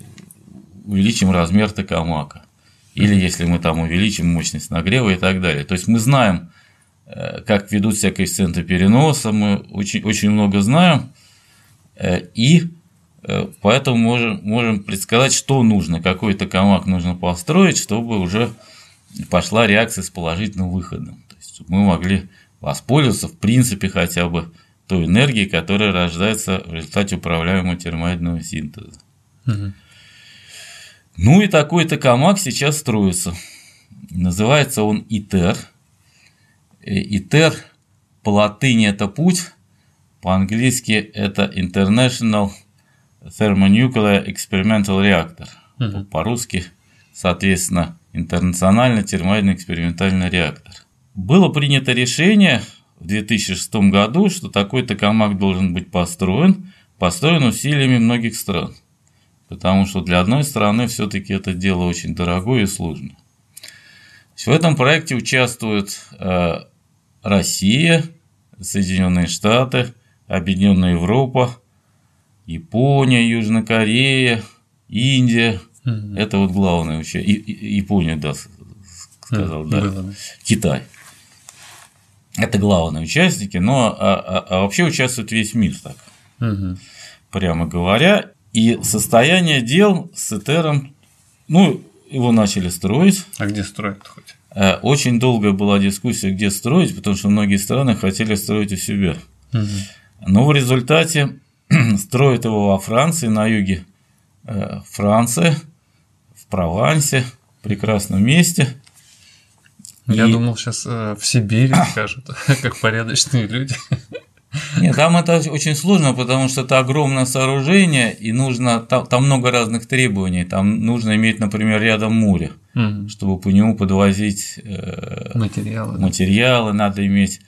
увеличим размер токамака. Или если мы там увеличим мощность нагрева и так далее. То есть мы знаем, э, как ведут себя коэффициенты переноса, мы очень, очень много знаем. И поэтому можем, можем предсказать, что нужно, какой токамак нужно построить, чтобы уже пошла реакция с положительным выходом. То есть мы могли воспользоваться, в принципе, хотя бы той энергией, которая рождается в результате управляемого термоядного синтеза. Угу. Ну и такой токамак сейчас строится. Называется он ИТЕР. Э, ИТЕР по латыни это путь, по-английски это International Thermonuclear Experimental Reactor. Угу. По-русски, соответственно, Интернациональный термоядный экспериментальный реактор. Было принято решение в 2006 году, что такой токамак должен быть построен, построен усилиями многих стран. Потому что для одной страны все-таки это дело очень дорогое и сложное. В этом проекте участвуют э, Россия, Соединенные Штаты, Объединенная Европа, Япония, Южная Корея, Индия. Угу. Это вот главное вообще. И, Япония, да, сказал, да. Было. Китай. Это главные участники, но а, а, а вообще участвует весь мир так. Угу. Прямо говоря. И состояние дел с Этером, ну, его начали строить. А где строить хоть? Э, очень долгая была дискуссия, где строить, потому что многие страны хотели строить у себя. Угу. Но в результате строят его во Франции, на юге э, Франции, в Провансе, прекрасном месте. Я и... думал, сейчас э, в Сибири скажут, как порядочные люди. Нет, там это очень сложно, потому что это огромное сооружение, и нужно там, там много разных требований. Там нужно иметь, например, рядом море, угу. чтобы по нему подвозить э, материалы. Материалы, надо иметь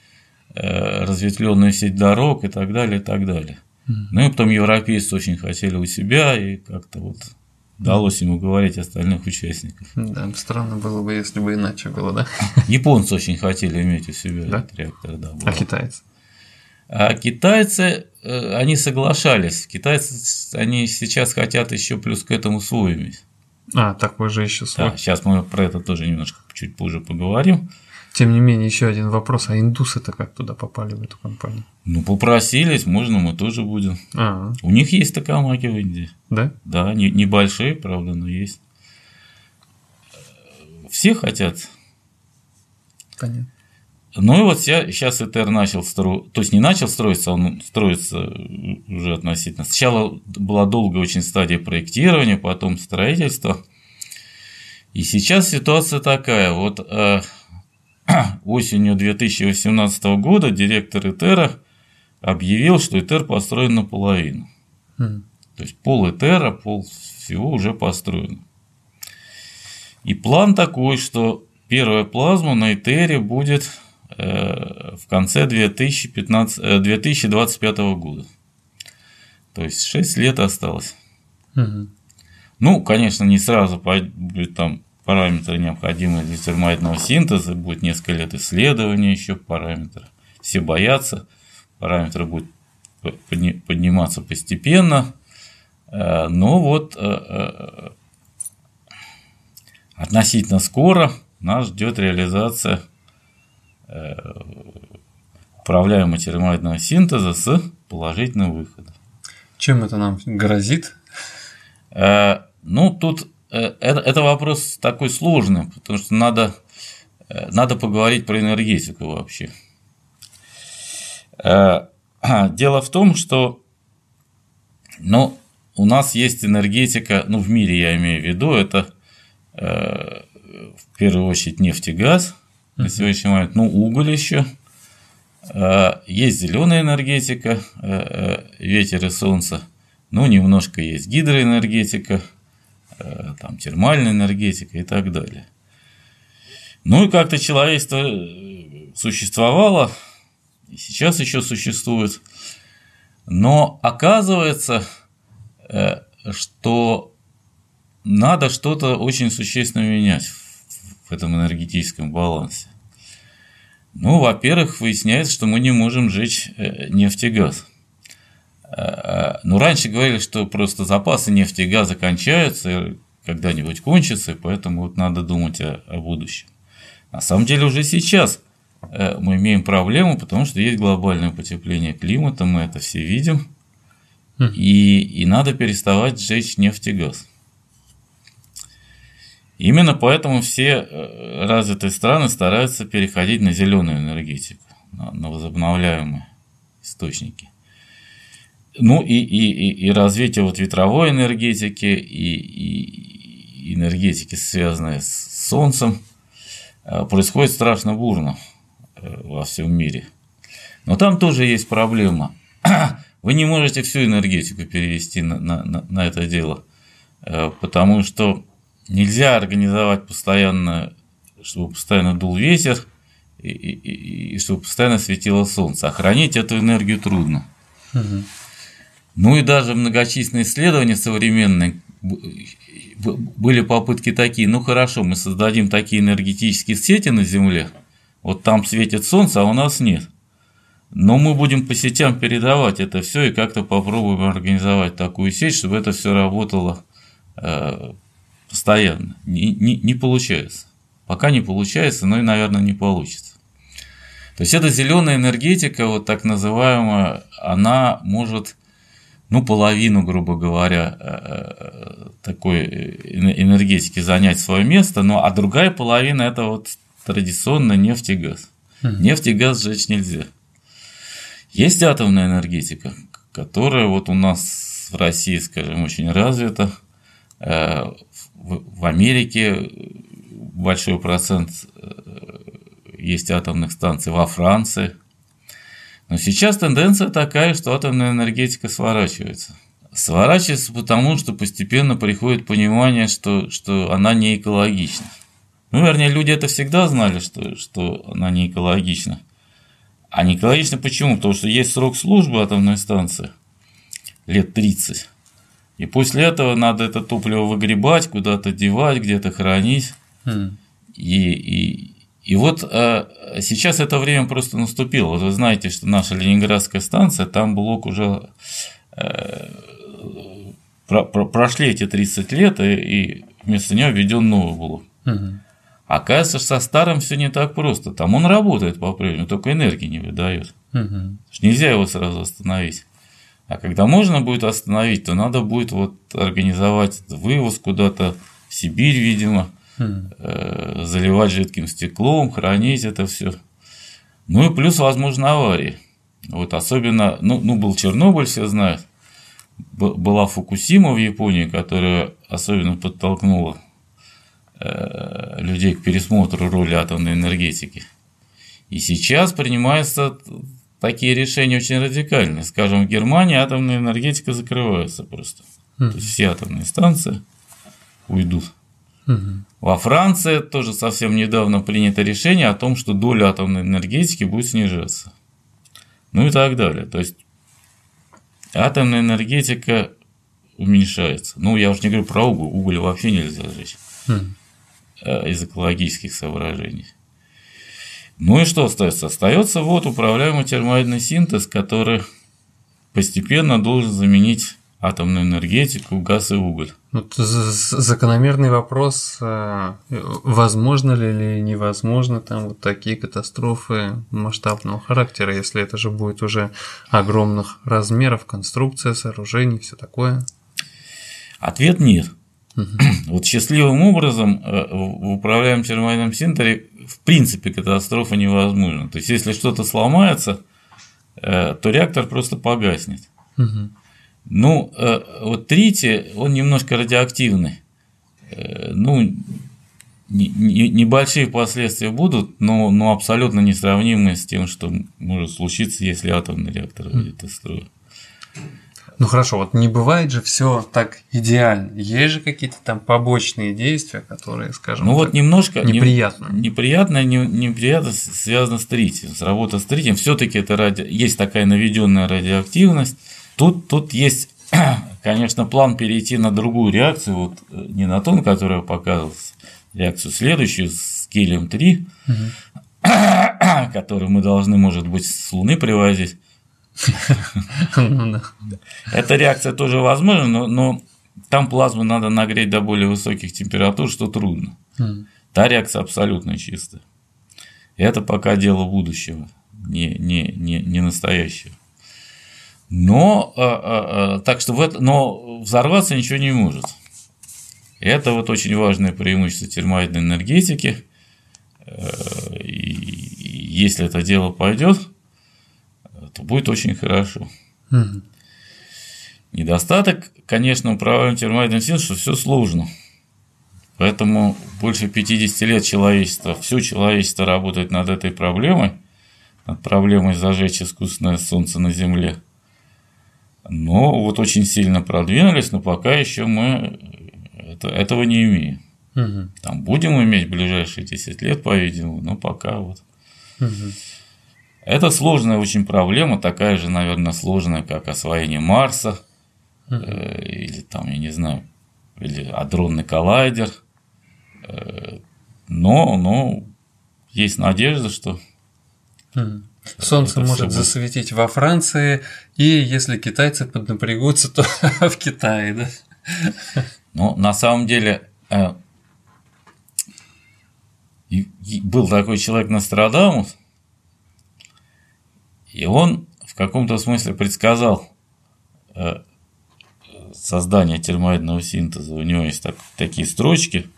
э, разветвленную сеть дорог и так далее, и так далее. Угу. Ну и потом европейцы очень хотели у себя, и как-то вот удалось ему говорить остальных участников. Да, странно было бы, если бы иначе было, да? Японцы очень хотели иметь у себя да? этот реактор, да. А китайцы? А китайцы, э, они соглашались. Китайцы, они сейчас хотят еще плюс к этому свой иметь. А, такой же еще свой. Да, сейчас мы про это тоже немножко чуть позже поговорим. Тем не менее, еще один вопрос. А индусы-то как туда попали в эту компанию? Ну, попросились, можно мы тоже будем. А-а. У них есть токамаки в Индии. Да? Да, не, небольшие, правда, но есть. Все хотят. Понятно. Ну и вот сейчас ЭТР начал строить, то есть не начал строиться, он строится уже относительно. Сначала была долгая очень стадия проектирования, потом строительства. И сейчас ситуация такая, вот э, осенью 2018 года директор ЭТРа объявил, что ЭТР построен наполовину. Mm. То есть пол ЭТРа, пол всего уже построен. И план такой, что первая плазма на ЭТРе будет Э, в конце 2015, 2025 э, года. То есть 6 лет осталось. Угу. Ну, конечно, не сразу будет там параметры, необходимые для термоядного синтеза, будет несколько лет исследования еще параметры. Все боятся, параметры будут подниматься постепенно, э, но вот относительно скоро нас ждет реализация управляемого термоядного синтеза с положительным выходом. Чем это нам грозит? Э, ну, тут э, это, это вопрос такой сложный, потому что надо, э, надо поговорить про энергетику вообще. Дело в том, что ну, у нас есть энергетика, ну, в мире я имею в виду, это в первую очередь нефть и газ – на сегодняшний момент. Ну, уголь еще. Есть зеленая энергетика, э, э, ветер и солнце. Ну, немножко есть гидроэнергетика, э, там термальная энергетика и так далее. Ну и как-то человечество существовало, и сейчас еще существует. Но оказывается, что надо что-то очень существенно менять в этом энергетическом балансе? Ну, во-первых, выясняется, что мы не можем жечь э, нефть и газ. Э, э, ну, раньше говорили, что просто запасы нефти и газа кончаются, когда-нибудь кончатся, и поэтому вот надо думать о, о будущем. На самом деле уже сейчас мы имеем проблему, потому что есть глобальное потепление климата, мы это все видим. И, и надо переставать сжечь нефть и газ. Именно поэтому все э, развитые страны стараются переходить на зеленую энергетику, на возобновляемые источники. Ну и, и, и, и развитие вот ветровой энергетики и, и энергетики, связанной с Солнцем, э, происходит страшно бурно э, во всем мире. Но там тоже есть проблема. Вы не можете всю энергетику перевести на, на, на это дело, потому что Нельзя организовать постоянно, чтобы постоянно дул ветер и, и, и чтобы постоянно светило солнце. Охранить эту энергию трудно. Угу. Ну и даже многочисленные исследования современные были попытки такие, ну хорошо, мы создадим такие энергетические сети на Земле, вот там светит солнце, а у нас нет. Но мы будем по сетям передавать это все и как-то попробуем организовать такую сеть, чтобы это все работало э, постоянно. Не, не, не получается. Пока не получается, но и, наверное, не получится. То есть эта зеленая энергетика, вот так называемая, она может, ну, половину, грубо говоря, э, э, такой энергетики занять свое место, но а другая половина это вот традиционно нефть и газ. Хм. Нефть и газ сжечь нельзя. Есть атомная энергетика, которая вот у нас в России, скажем, очень развита. Э, в Америке большой процент э, есть атомных станций, во Франции. Но сейчас тенденция такая, что атомная энергетика сворачивается. Сворачивается потому, что постепенно приходит понимание, что, что она не экологична. Ну, вернее, люди это всегда знали, что, что она не экологична. А не экологична почему? Потому что есть срок службы атомной станции лет 30. И после этого надо это топливо выгребать, куда-то девать, где-то хранить. Mm. И, и, и вот а, сейчас это время просто наступило. Вот вы знаете, что наша Ленинградская станция, там блок уже а, про, про, прошли эти 30 лет, и, и вместо него введен новый блок. Mm-hmm. Оказывается, что со старым все не так просто. Там он работает по-прежнему, только энергии не выдает. Угу. Нельзя его сразу остановить. А когда можно будет остановить, то надо будет вот организовать вывоз куда-то в Сибирь, видимо, mm. заливать жидким стеклом, хранить это все. Ну и плюс, возможно, аварии. Вот особенно, ну, ну был Чернобыль, все знают. Была Фукусима в Японии, которая особенно подтолкнула э, людей к пересмотру роли атомной энергетики. И сейчас принимается такие решения очень радикальные. Скажем, в Германии атомная энергетика закрывается просто. Mm. То есть все атомные станции уйдут. Во Франции тоже совсем недавно принято решение о том, что доля атомной энергетики будет снижаться. Ну и так далее. То есть атомная энергетика уменьшается. Ну, я уже не говорю про уголь. Уголь вообще нельзя сжечь. Mm. Из экологических соображений. Ну и что остается? Остается вот управляемый термоядный синтез, который постепенно должен заменить атомную энергетику, газ и уголь. Закономерный вопрос, э, возможно ли или невозможно там вот такие катастрофы масштабного характера, если это же будет уже огромных размеров, конструкция, сооружений, все такое? Ответ нет. Вот счастливым образом э, в управляемом термоядном синтере в принципе катастрофа невозможна. То есть, если что-то сломается, э, то реактор просто погаснет. Угу. Ну, э, вот тритий, он немножко радиоактивный. Э, ну, небольшие последствия будут, но, но абсолютно несравнимые с тем, что может случиться, если атомный реактор выйдет из строя. Ну хорошо, вот не бывает же все так идеально. Есть же какие-то там побочные действия, которые, скажем, ну вот немножко неприятно. Неприятно, не, неприятно связано с тритием, с работой с тритием. Все-таки это ради... есть такая наведенная радиоактивность. Тут, тут есть, конечно, план перейти на другую реакцию, вот э, не на ту, которую я показывал, реакцию следующую с гелием 3, угу. которую мы должны, может быть, с Луны привозить. Ну Эта реакция тоже возможна, но, но там плазму надо нагреть до более высоких температур, что трудно. Та реакция абсолютно чистая. Это пока дело будущего, не, не, не, не настоящего. Но, э, так что в это, но взорваться ничего не может. Это вот очень важное преимущество термоядной энергетики. И если это дело пойдет, то будет очень хорошо. Угу. Недостаток, конечно, управления термоядным синтезом, что все сложно. Поэтому больше 50 лет человечество, все человечество работает над этой проблемой, над проблемой зажечь искусственное солнце на Земле. Но вот очень сильно продвинулись, но пока еще мы это, этого не имеем. Угу. Там будем иметь в ближайшие 10 лет, по-видимому, но пока вот. Угу. Это сложная очень проблема, такая же, наверное, сложная, как освоение Марса, Э, или там, я не знаю, или адронный коллайдер. Э, но, но есть надежда, что Солнце может засветить во Франции, и если китайцы поднапрягутся, то в Китае, да? Ну, на самом деле, э, был такой человек Нострадамус, и он в каком-то смысле предсказал создания термоидного синтеза. У него есть так, такие строчки,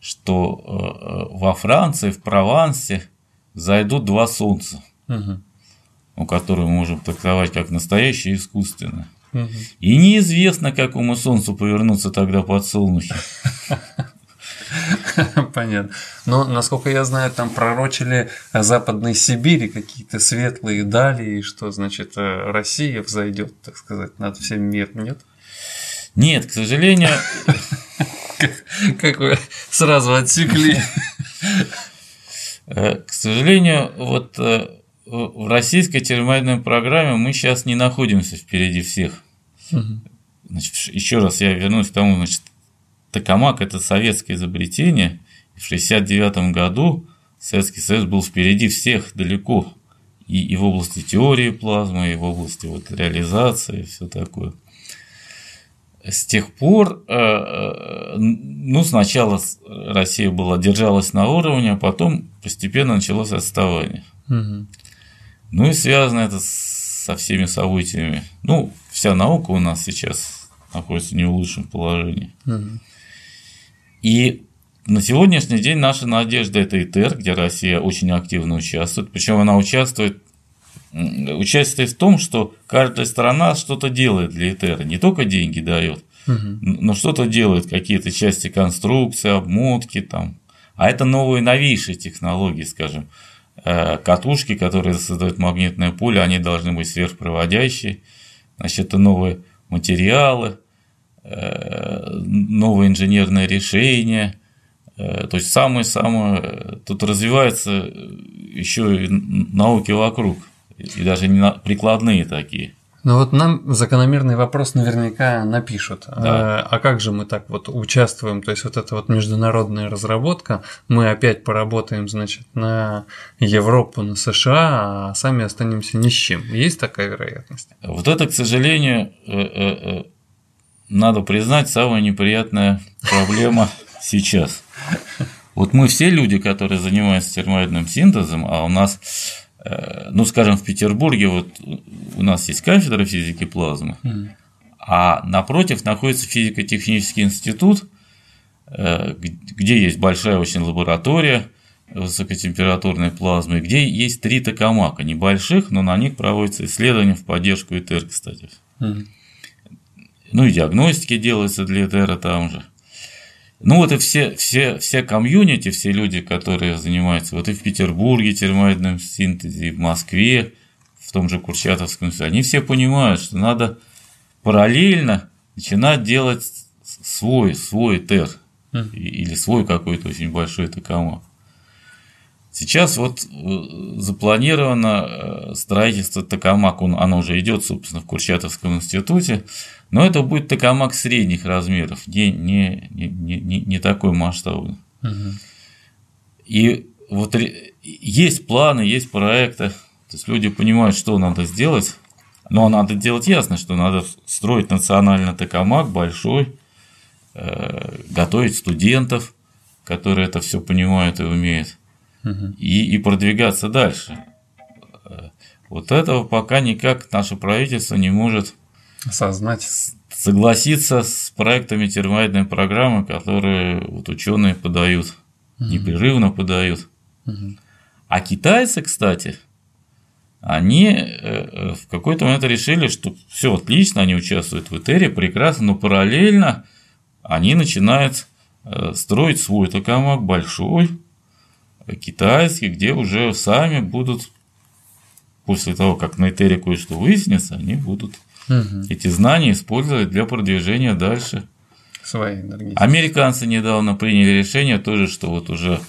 что э, э, во Франции, в Провансе зайдут два солнца, угу. ну, которые мы можем трактовать как настоящее и искусственное. Угу. И неизвестно, какому солнцу повернуться тогда под солнухи. Понятно. Но, насколько я знаю, там пророчили Западной Сибири какие-то светлые дали, и что, значит, э, Россия взойдет, так сказать, над всем миром, нет? Нет, к сожалению. Как вы сразу отсекли. Э, к сожалению, вот э, в российской термоядной программе мы сейчас не находимся впереди всех. Значит, еще раз я вернусь к тому, значит, Токамак – это советское изобретение. В 1969 году Советский Союз был впереди всех далеко. И, и в области теории плазмы, и в области вот реализации, и все такое с тех пор, э, э, ну, сначала Россия была, держалась на уровне, а потом постепенно началось отставание. Угу. Ну и связано это со всеми событиями. Ну, вся наука у нас сейчас находится не в лучшем положении. Угу. И на сегодняшний день наша надежда это ИТЕР, где Россия очень активно участвует. Причем она участвует участие в том, что каждая страна что-то делает для ИТР, не только деньги дает, угу. но что-то делает, какие-то части конструкции, обмотки там. А это новые новейшие технологии, скажем. Э, катушки, которые создают магнитное поле, они должны быть сверхпроводящие. Значит, это новые материалы, э, новые инженерные решения. Э, то есть самое-самое, тут развивается еще и науки вокруг и даже прикладные такие. Ну вот нам закономерный вопрос наверняка напишут. Да. А, а как же мы так вот участвуем? То есть вот эта вот международная разработка, мы опять поработаем, значит, на Европу, на США, а сами останемся ни с чем. Есть такая вероятность? Вот это, к сожалению, э, э, надо признать, самая неприятная проблема сейчас. Вот мы все люди, которые занимаются термоядным синтезом, а у нас ну, скажем, в Петербурге вот у нас есть кафедра физики плазмы, mm. а напротив находится физико-технический институт, э, где есть большая очень лаборатория высокотемпературной плазмы, где есть три токамака, небольших, но на них проводятся исследования в поддержку ИТР, кстати. Mm. Ну и диагностики делаются для ИТР там же. Ну вот и все, все, все комьюнити, все люди, которые занимаются вот и в Петербурге термоидным синтезе, и в Москве, в том же Курчатовском, они все понимают, что надо параллельно начинать делать свой, свой ТЭР или свой какой-то очень большой ТКМ. Сейчас вот э, запланировано э, строительство Токамак, оно уже идет, собственно, в Курчатовском институте, но это будет Токамак средних размеров, не, не, не, не, не такой масштабный. Угу. И вот есть планы, есть проекты, то есть люди понимают, что надо сделать, но надо делать ясно, что надо строить национальный Токамак большой, э, готовить студентов, которые это все понимают и умеют и, и продвигаться дальше. Вот этого пока никак наше правительство не может осознать, согласиться с проектами термоядной программы, которые вот ученые подают, угу. непрерывно подают. Угу. А китайцы, кстати, они э, э, в какой-то момент решили, что все отлично, они участвуют в Этере, прекрасно, но параллельно они начинают э, строить свой токамак большой, китайский, где уже сами будут, после того, как на Этере кое-что выяснится, они будут угу. эти знания использовать для продвижения дальше. Своей энергии. Американцы недавно приняли решение тоже, что вот уже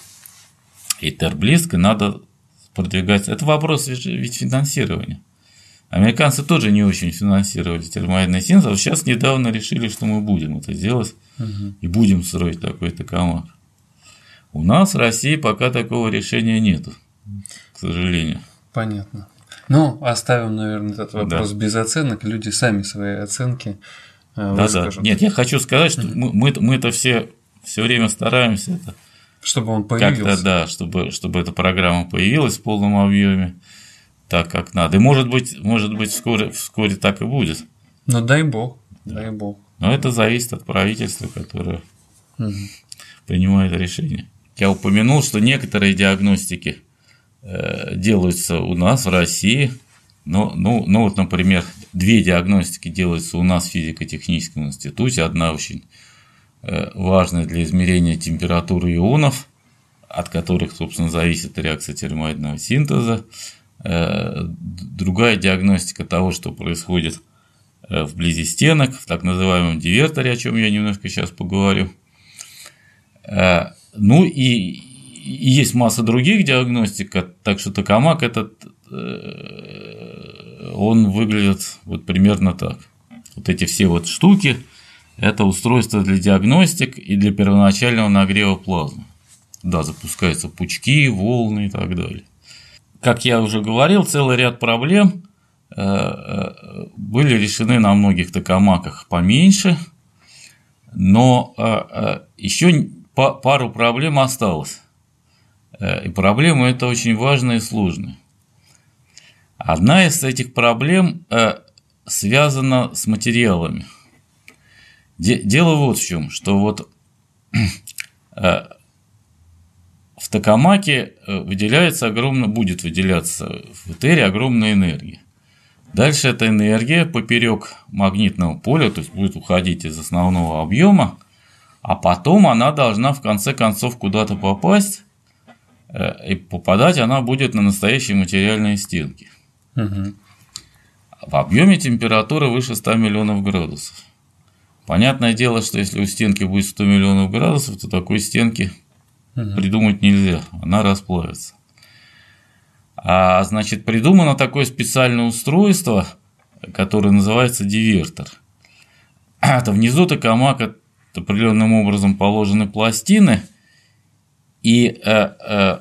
Этер близко, надо продвигать. Это вопрос ведь финансирования. Американцы тоже не очень финансировали термоядный синтез, а сейчас недавно решили, что мы будем это делать угу. и будем строить такой токамак. У нас в России пока такого решения нету, к сожалению. Понятно. Ну, оставим, наверное, этот вопрос да. без оценок. Люди сами свои оценки э, да, Да. Нет, я хочу сказать, что мы, мы, мы это все все время стараемся это чтобы он появился. Как-то, да, чтобы, чтобы эта программа появилась в полном объеме, так как надо. И может быть, может быть вскоре, вскоре так и будет. Но дай бог, да. дай бог. Но это зависит от правительства, которое угу. принимает решение. Я упомянул, что некоторые диагностики делаются у нас в России. Ну, ну, ну вот, например, две диагностики делаются у нас в физико-техническом институте. Одна очень Э, важная для измерения температуры ионов, от которых, собственно, зависит реакция термоядного синтеза. Э, другая диагностика того, что происходит э, вблизи стенок, в так называемом диверторе, о чем я немножко сейчас поговорю. Ну и, и есть масса других диагностик, так что токамак этот, он выглядит вот примерно так. Вот эти все вот штуки – это устройство для диагностик и для первоначального нагрева плазмы. Да, запускаются пучки, волны и так далее. Как я уже говорил, целый ряд проблем э, э, были решены на многих токамаках поменьше, но э, еще пару проблем осталось. И проблемы это очень важные и сложные. Одна из этих проблем связана с материалами – Дело вот в чем, что вот э, в токамаке э, выделяется огромно, будет выделяться в этере огромная энергия. Дальше эта энергия поперек магнитного поля, то есть будет уходить из основного объема, а потом она должна в конце концов куда-то попасть, э, и попадать она будет на настоящие материальные стенки. Угу. В объеме температуры выше 100 миллионов градусов. Понятное дело, что если у стенки будет 100 миллионов градусов, то такой стенки угу. придумать нельзя, она расплавится. А значит, придумано такое специальное устройство, которое называется дивертор. Это внизу токамака определенным образом положены пластины, и э, э,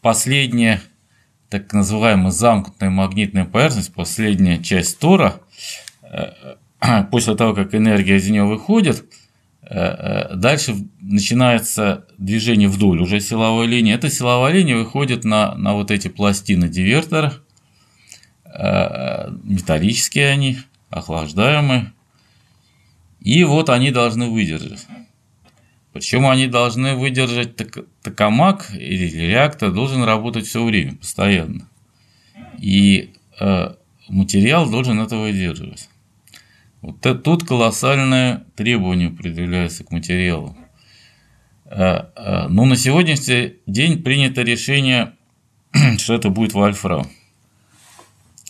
последняя так называемая замкнутая магнитная поверхность, последняя часть тора, э, после того, как энергия из нее выходит, дальше начинается движение вдоль уже силовой линии. Эта силовая линия выходит на, на вот эти пластины дивертора, металлические они, охлаждаемые, и вот они должны выдержать. Причем они должны выдержать токамак или реактор должен работать все время, постоянно. И материал должен это выдерживать. Вот тут колоссальное требование предъявляется к материалу. Э, э, но на сегодняшний день принято решение, что это будет вольфрам.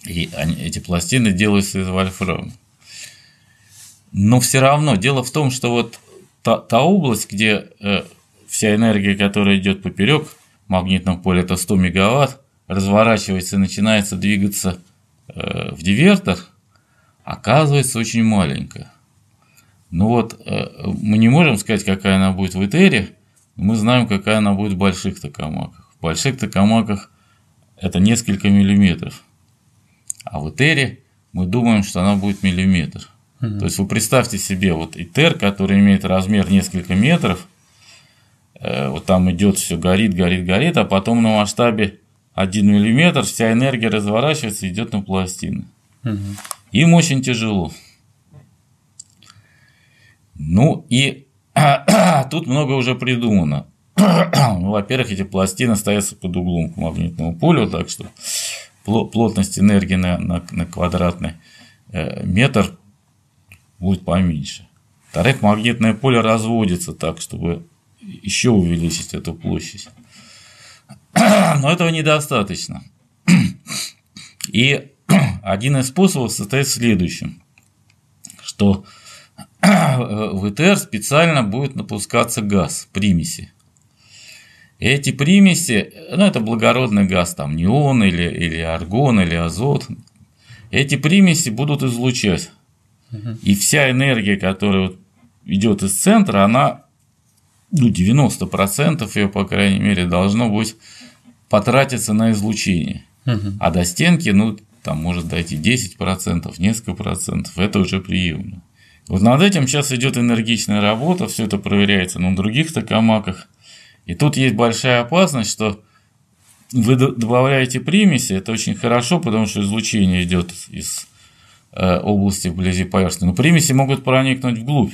И они, эти пластины делаются из вольфрама. Но все равно дело в том, что вот та, та область, где э, вся энергия, которая идет поперек магнитного поля, это 100 мегаватт, разворачивается и начинается двигаться э, в дивертор – оказывается очень маленькая. Ну вот, э, мы не можем сказать, какая она будет в Этере, мы знаем, какая она будет в больших токамаках. В больших токамаках это несколько миллиметров. А в Этере мы думаем, что она будет миллиметр. То есть вы представьте себе вот Этер, который имеет размер несколько метров, э, вот там идет все горит, горит, горит, а потом на масштабе 1 миллиметр, вся энергия разворачивается, идет на пластины. Угу. Им очень тяжело. Ну и тут много уже придумано. ну, во-первых, эти пластины ставятся под углом к магнитному полю, так что плотность энергии на, на, на квадратный э, метр будет поменьше. Во-вторых, магнитное поле разводится так, чтобы еще увеличить эту площадь. Но этого недостаточно. И один из способов состоит в следующем, что в ИТР специально будет напускаться газ, примеси. Эти примеси, ну это благородный газ, там неон или, или аргон или азот, эти примеси будут излучать. И вся энергия, которая идет из центра, она, ну 90% ее, по крайней мере, должно быть потратиться на излучение. А до стенки, ну, там может дойти 10%, несколько процентов, это уже приемлемо. Вот над этим сейчас идет энергичная работа, все это проверяется на других токамаках – и тут есть большая опасность, что вы добавляете примеси, это очень хорошо, потому что излучение идет из области вблизи поверхности, но примеси могут проникнуть вглубь.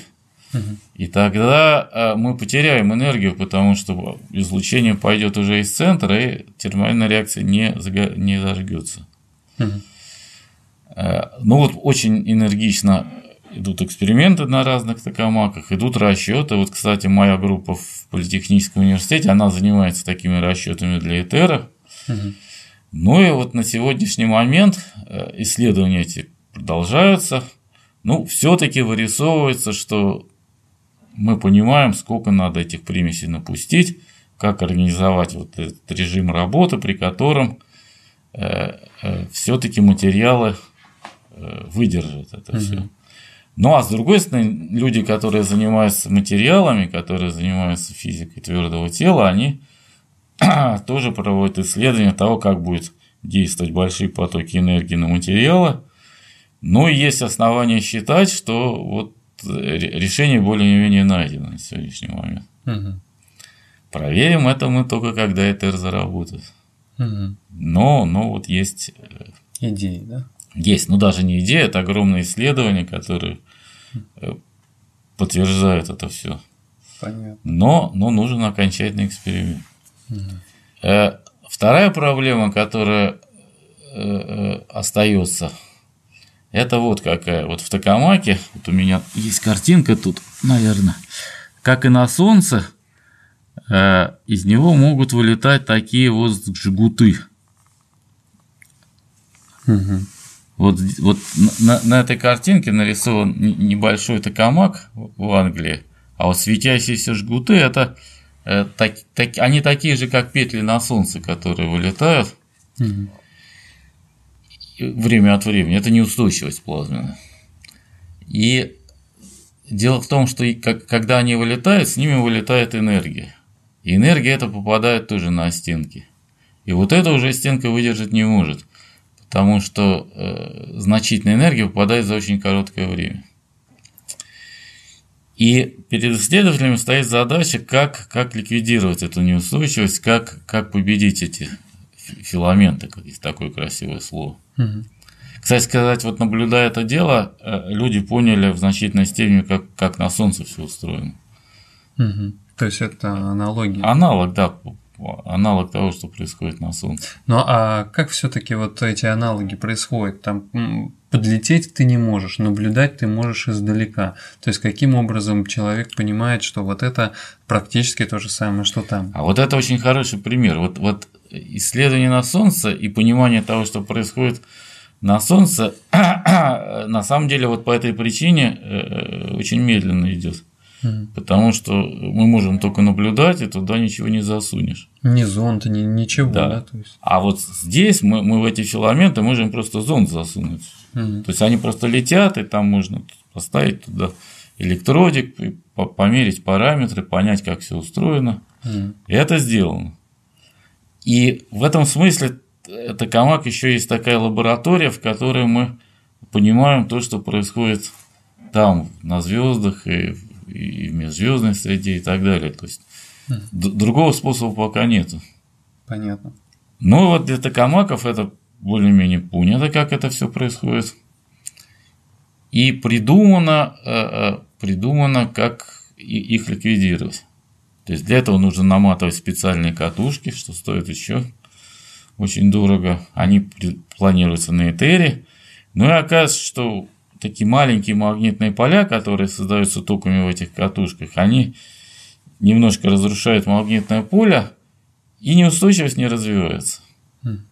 И тогда э, мы потеряем энергию, потому что излучение пойдет уже из центра, и термальная реакция не, не зажгется. Э, ну вот очень энергично идут эксперименты на разных токамаках, идут расчеты. Вот, кстати, моя группа в Политехническом университете, она занимается такими расчетами для Этера. Угу. Ну и вот на сегодняшний момент э, исследования эти продолжаются. Ну, все-таки вырисовывается, что мы понимаем, сколько надо этих примесей напустить, как организовать вот этот режим работы, при котором э, э, все-таки материалы э, выдержат это угу. все. Ну а с другой стороны, люди, которые занимаются материалами, которые занимаются физикой твердого тела, они тоже проводят исследования того, как будет действовать большие потоки энергии на материалы. Но есть основания считать, что вот решение более-менее найдено на сегодняшний момент. Угу. Проверим это мы только когда это заработает. Угу. Но, но вот есть э, идеи, да? Есть, ну даже не идея, это огромные исследования, которые э, подтверждают это все. Понятно. Но, но нужен окончательный эксперимент. Угу. Вторая проблема, которая э, остается, это вот какая. Вот в Токамаке, вот у меня есть картинка тут, наверное, как и на Солнце, из него могут вылетать такие вот жгуты. Угу. Вот, вот на, на этой картинке нарисован небольшой токамак в Англии, а вот светящиеся жгуты это э, так, так, они такие же, как петли на солнце, которые вылетают угу. Время от времени. Это неустойчивость плазменная. И дело в том, что как, когда они вылетают, с ними вылетает энергия. И энергия эта попадает тоже на стенки. И вот это уже стенка выдержать не может потому что э, значительная энергия попадает за очень короткое время. И перед исследователями стоит задача, как, как ликвидировать эту неустойчивость, как, как победить эти филаменты, есть такое красивое слово. Угу. Кстати сказать, вот наблюдая это дело, э, люди поняли в значительной степени, как, как на Солнце все устроено. Угу. То есть это аналогия. Аналог, да, аналог того, что происходит на Солнце. Ну а как все-таки вот эти аналоги происходят? Там подлететь ты не можешь, наблюдать ты можешь издалека. То есть каким образом человек понимает, что вот это практически то же самое, что там. А вот это очень хороший пример. Вот, вот исследование на Солнце и понимание того, что происходит на Солнце, на самом деле вот по этой причине э, э, очень медленно идет. Потому что мы можем только наблюдать, и туда ничего не засунешь. Ни зонт, ни ничего. Да. да то есть. А вот здесь мы, мы в эти филаменты можем просто зонд засунуть. Угу. То есть они просто летят, и там можно поставить туда электродик, померить параметры, понять, как все устроено. Угу. И это сделано. И в этом смысле это Камак еще есть такая лаборатория, в которой мы понимаем то, что происходит там, на звездах и и в межзвездной среде и так далее. То есть угу. другого способа пока нет. Понятно. Ну вот для токамаков это более-менее понято, как это все происходит. И придумано, э, э, придумано, как их ликвидировать. То есть для этого нужно наматывать специальные катушки, что стоит еще очень дорого. Они планируются на Этере. Ну и оказывается, что такие маленькие магнитные поля, которые создаются токами в этих катушках, они немножко разрушают магнитное поле, и неустойчивость не развивается. Хм.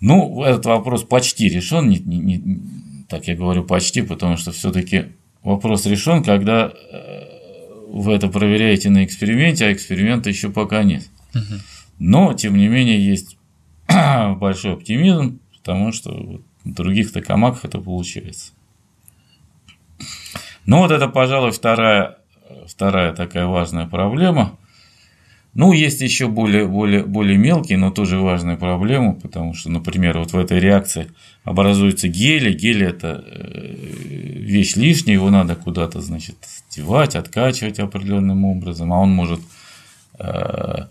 Ну, этот вопрос почти решен. Не, не, не, так я говорю почти, потому что все-таки вопрос решен, когда э, вы это проверяете на эксперименте, а эксперимента еще пока нет. Но, тем не менее, есть большой оптимизм, потому что других токамаках это получается. Ну, вот это, пожалуй, вторая, вторая такая важная проблема. Ну, есть еще более, более, более мелкие, но тоже важные проблемы, потому что, например, вот в этой реакции образуется гелий. Гелий – это э, вещь лишняя, его надо куда-то, значит, девать, откачивать определенным образом, а он может э,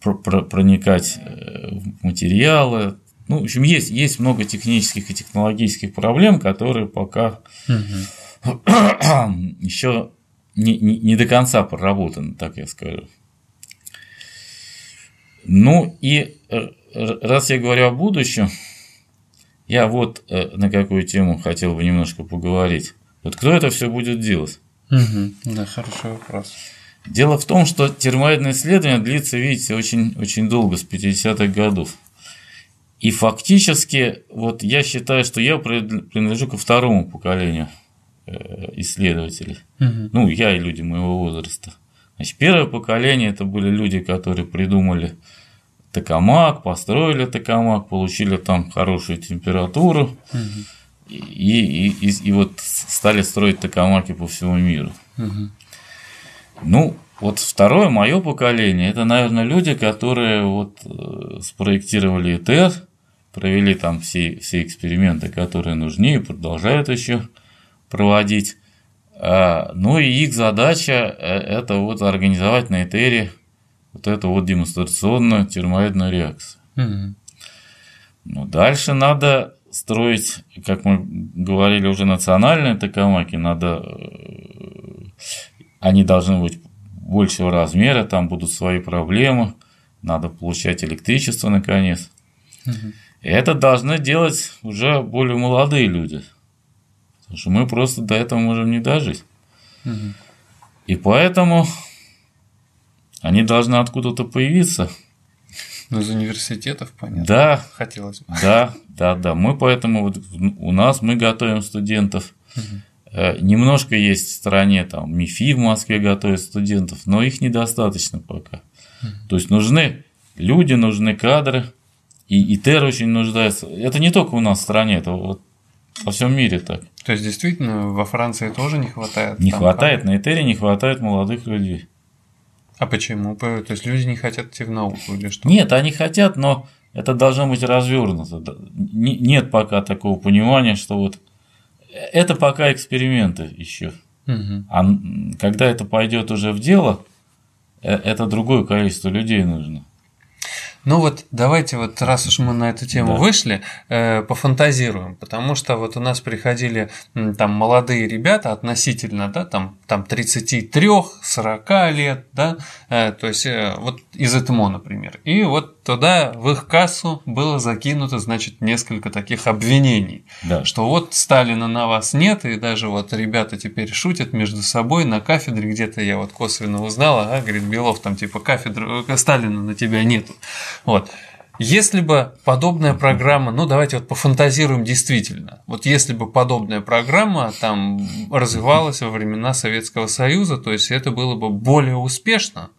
проникать э, в материалы. Ну, в общем, есть, есть много технических и технологических проблем, которые пока угу. еще не, не, не до конца проработаны, так я скажу. Ну и э, раз я говорю о будущем, я вот э, на какую тему хотел бы немножко поговорить. Вот кто это все будет делать? Угу. Да, хороший вопрос. Дело в том, что термоядное исследование длится, видите, очень, очень долго, с 50-х годов. И фактически, вот я считаю, что я принадлежу ко второму поколению э, исследователей. Угу. Ну, я и люди моего возраста. Значит, первое поколение это были люди, которые придумали токамак, построили токамак, получили там хорошую температуру угу. и, и, и, и вот стали строить токамаки по всему миру. Угу. Ну, вот второе мое поколение, это, наверное, люди, которые вот э, спроектировали ИТР, провели там все, все эксперименты, которые нужны и продолжают еще проводить. А, ну и их задача э, это вот организовать на Этере вот эту вот демонстрационную термоядную реакцию. Угу. Ну, дальше надо строить, как мы говорили, уже национальные токамаки, надо э, они должны быть большего размера, там будут свои проблемы, надо получать электричество наконец. Угу. Это должны делать уже более молодые люди. Потому что мы просто до этого можем не дожить. Угу. И поэтому они должны откуда-то появиться. Ну, из университетов, понятно. Да. Хотелось бы. Да, да, да. Мы поэтому вот у нас мы готовим студентов. Угу. Немножко есть в стране, там, МИФИ в Москве готовят студентов, но их недостаточно пока. То есть нужны люди, нужны кадры, и ИТЕР очень нуждается. Это не только у нас в стране, это вот во всем мире так. То есть, действительно, во Франции тоже не хватает? Не хватает, на ИТЕРе не хватает молодых людей. А почему? То есть люди не хотят идти в науку или что? Нет, они хотят, но это должно быть развернуто. Нет пока такого понимания, что вот это пока эксперименты еще. Угу. А когда это пойдет уже в дело, э, это другое количество людей нужно. Ну вот давайте вот раз уж мы на эту тему да. вышли, э, пофантазируем, потому что вот у нас приходили там молодые ребята относительно, да, там, там 33-40 лет, да, э, то есть э, вот из ЭТМО, например, и вот туда в их кассу было закинуто, значит, несколько таких обвинений, да. что вот Сталина на вас нет, и даже вот ребята теперь шутят между собой на кафедре, где-то я вот косвенно узнала, а, говорит, Белов, там типа кафедры, э, Сталина на тебя нету. Вот. Если бы подобная программа, ну давайте вот пофантазируем действительно, вот если бы подобная программа там развивалась во времена Советского Союза, то есть это было бы более успешно,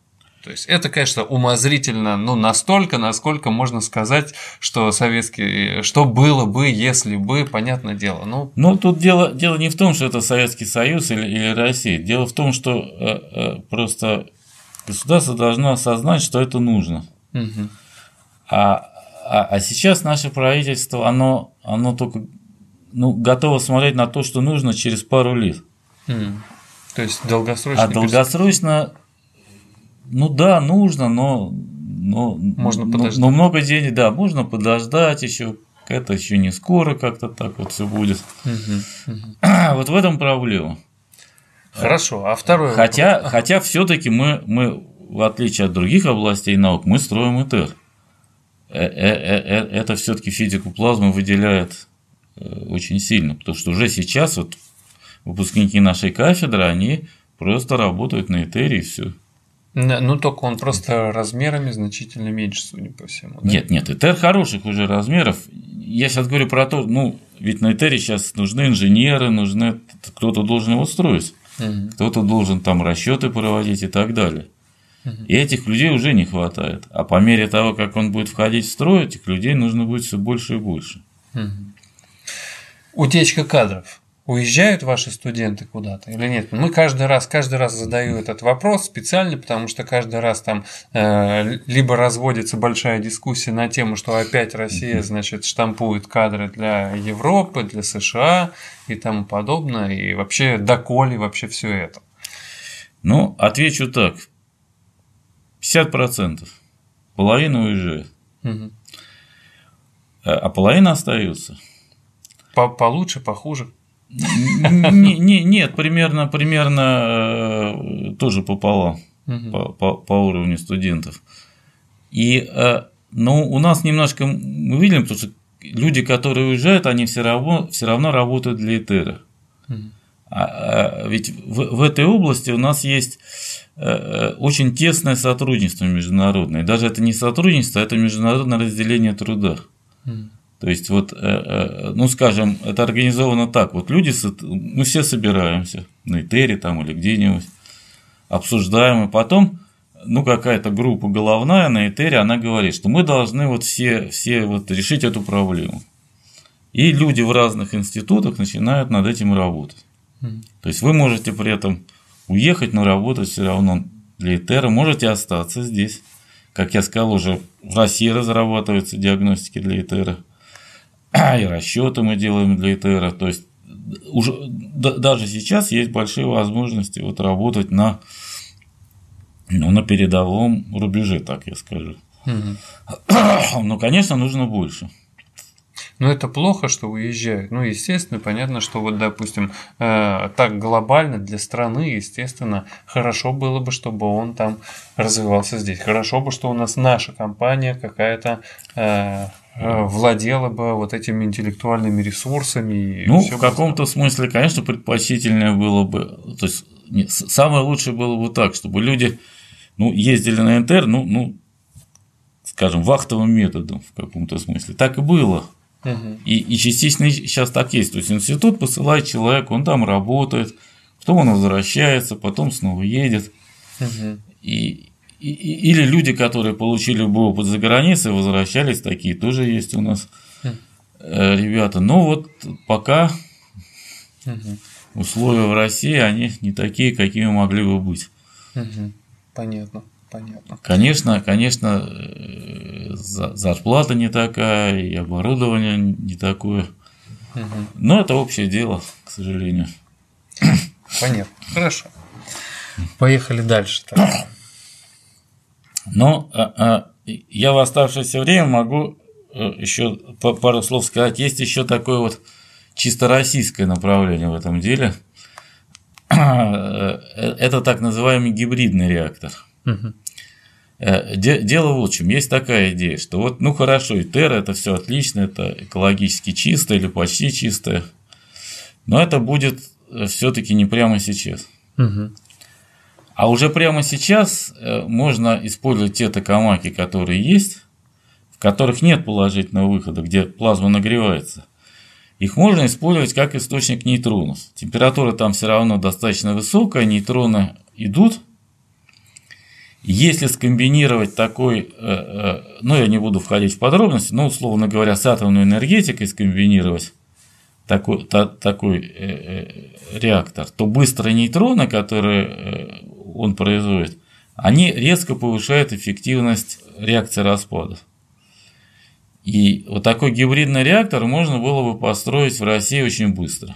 то есть это, конечно, умозрительно, ну, настолько, насколько можно сказать, что советский, что было бы, если бы, понятное дело. Ну, ну тут дело, дело не в том, что это Советский Союз или, или Россия. Дело в том, что э, э, просто государство должно осознать, что это нужно. Угу. А, а, а сейчас наше правительство, оно, оно только ну, готово смотреть на то, что нужно через пару лет. Mm. То есть долгосрочно. А долгосрочно, ну да, нужно, но но, можно подождать. Но, но много денег, да, можно подождать еще, это еще не скоро как-то так вот все будет. Угу, угу. Вот в этом проблема. Хорошо, а второй Хотя, вопрос. хотя все-таки мы, мы, в отличие от других областей наук, мы строим ИТЕР. Э, э, это все-таки физику плазмы выделяет очень сильно, потому что уже сейчас вот выпускники нашей кафедры, они просто работают на Этере и все. Ну, только он просто размерами значительно меньше, судя по всему. Да? Нет, нет, Этер хороших уже размеров. Я сейчас говорю про то, ну, ведь на Этере сейчас нужны инженеры, нужны кто-то должен его строить, угу. кто-то должен там расчеты проводить и так далее. И этих людей уже не хватает. А по мере того, как он будет входить в строй, этих людей нужно будет все больше и больше. Утечка кадров уезжают ваши студенты куда-то или нет? Мы каждый раз, каждый раз задаю этот вопрос специально, потому что каждый раз там э, либо разводится большая дискуссия на тему, что опять Россия, значит, штампует кадры для Европы, для США и тому подобное, и вообще доколе вообще все это. Ну, отвечу так. 50%. Половина уезжает. Угу. А половина остается. По получше, похуже не, не, нет, примерно, примерно э, тоже пополам угу. по, по, по уровню студентов. И, э, но у нас немножко, мы видим, потому что люди, которые уезжают, они все равно, все равно работают для Этера. Угу. А, а, ведь в, в этой области у нас есть э, очень тесное сотрудничество международное. Даже это не сотрудничество, это международное разделение труда. То есть, вот, э, э, ну, скажем, это организовано так. Вот люди, мы все собираемся на Этере там или где-нибудь, обсуждаем, и потом, ну, какая-то группа головная на Этере, она говорит, что мы должны вот все, все вот решить эту проблему. И люди в разных институтах начинают над этим работать. То есть, вы можете при этом уехать, но работать все равно для Этера, можете остаться здесь. Как я сказал, уже в России разрабатываются диагностики для Этера и расчеты мы делаем для ИТР. То есть уже даже сейчас есть большие возможности вот работать на, ну, на передовом рубеже, так я скажу. Угу. Но, конечно, нужно больше. Но это плохо, что уезжают. Ну, естественно, понятно, что вот, допустим, э, так глобально для страны, естественно, хорошо было бы, чтобы он там развивался здесь. Хорошо бы, что у нас наша компания какая-то э, э владела бы вот этими интеллектуальными ресурсами. Ну, в каком-то смысле, конечно, предпочтительнее было бы, то есть самое лучшее было бы так, чтобы люди ну, ездили на НТР, ну, ну, скажем, вахтовым методом в каком-то смысле. Так и было. И, и частично сейчас так есть. То есть институт посылает человека, он там работает, потом он возвращается, потом снова едет. Угу. И, и, или люди, которые получили бы опыт за границей, возвращались, такие тоже есть у нас угу. ребята. Но вот пока угу. условия в России, они не такие, какими могли бы быть. Угу. Понятно. Понятно. Конечно, конечно, э, зарплата не такая, и оборудование не такое. Угу. Но это общее дело, к сожалению. Понятно. Хорошо. Поехали дальше. Так. Но а, а, я в оставшееся время могу э, еще пару слов сказать. Есть еще такое вот чисто российское направление в этом деле. Э, это так называемый гибридный реактор. Угу. Дело в чем, есть такая идея, что вот, ну хорошо, и Терра это все отлично, это экологически чисто или почти чистое, но это будет э, все-таки не прямо сейчас. Угу. А уже прямо сейчас э, можно использовать те токамаки, которые есть, в которых нет положительного выхода, где плазма нагревается. Их можно использовать как источник нейтронов. Температура там все равно достаточно высокая, нейтроны идут, если скомбинировать такой, э, э, ну я не буду входить в подробности, но условно говоря, с атомной энергетикой скомбинировать такой, та, такой э, реактор, то быстрые нейтроны, которые он производит, они резко повышают эффективность реакции распадов. И вот такой гибридный реактор можно было бы построить в России очень быстро.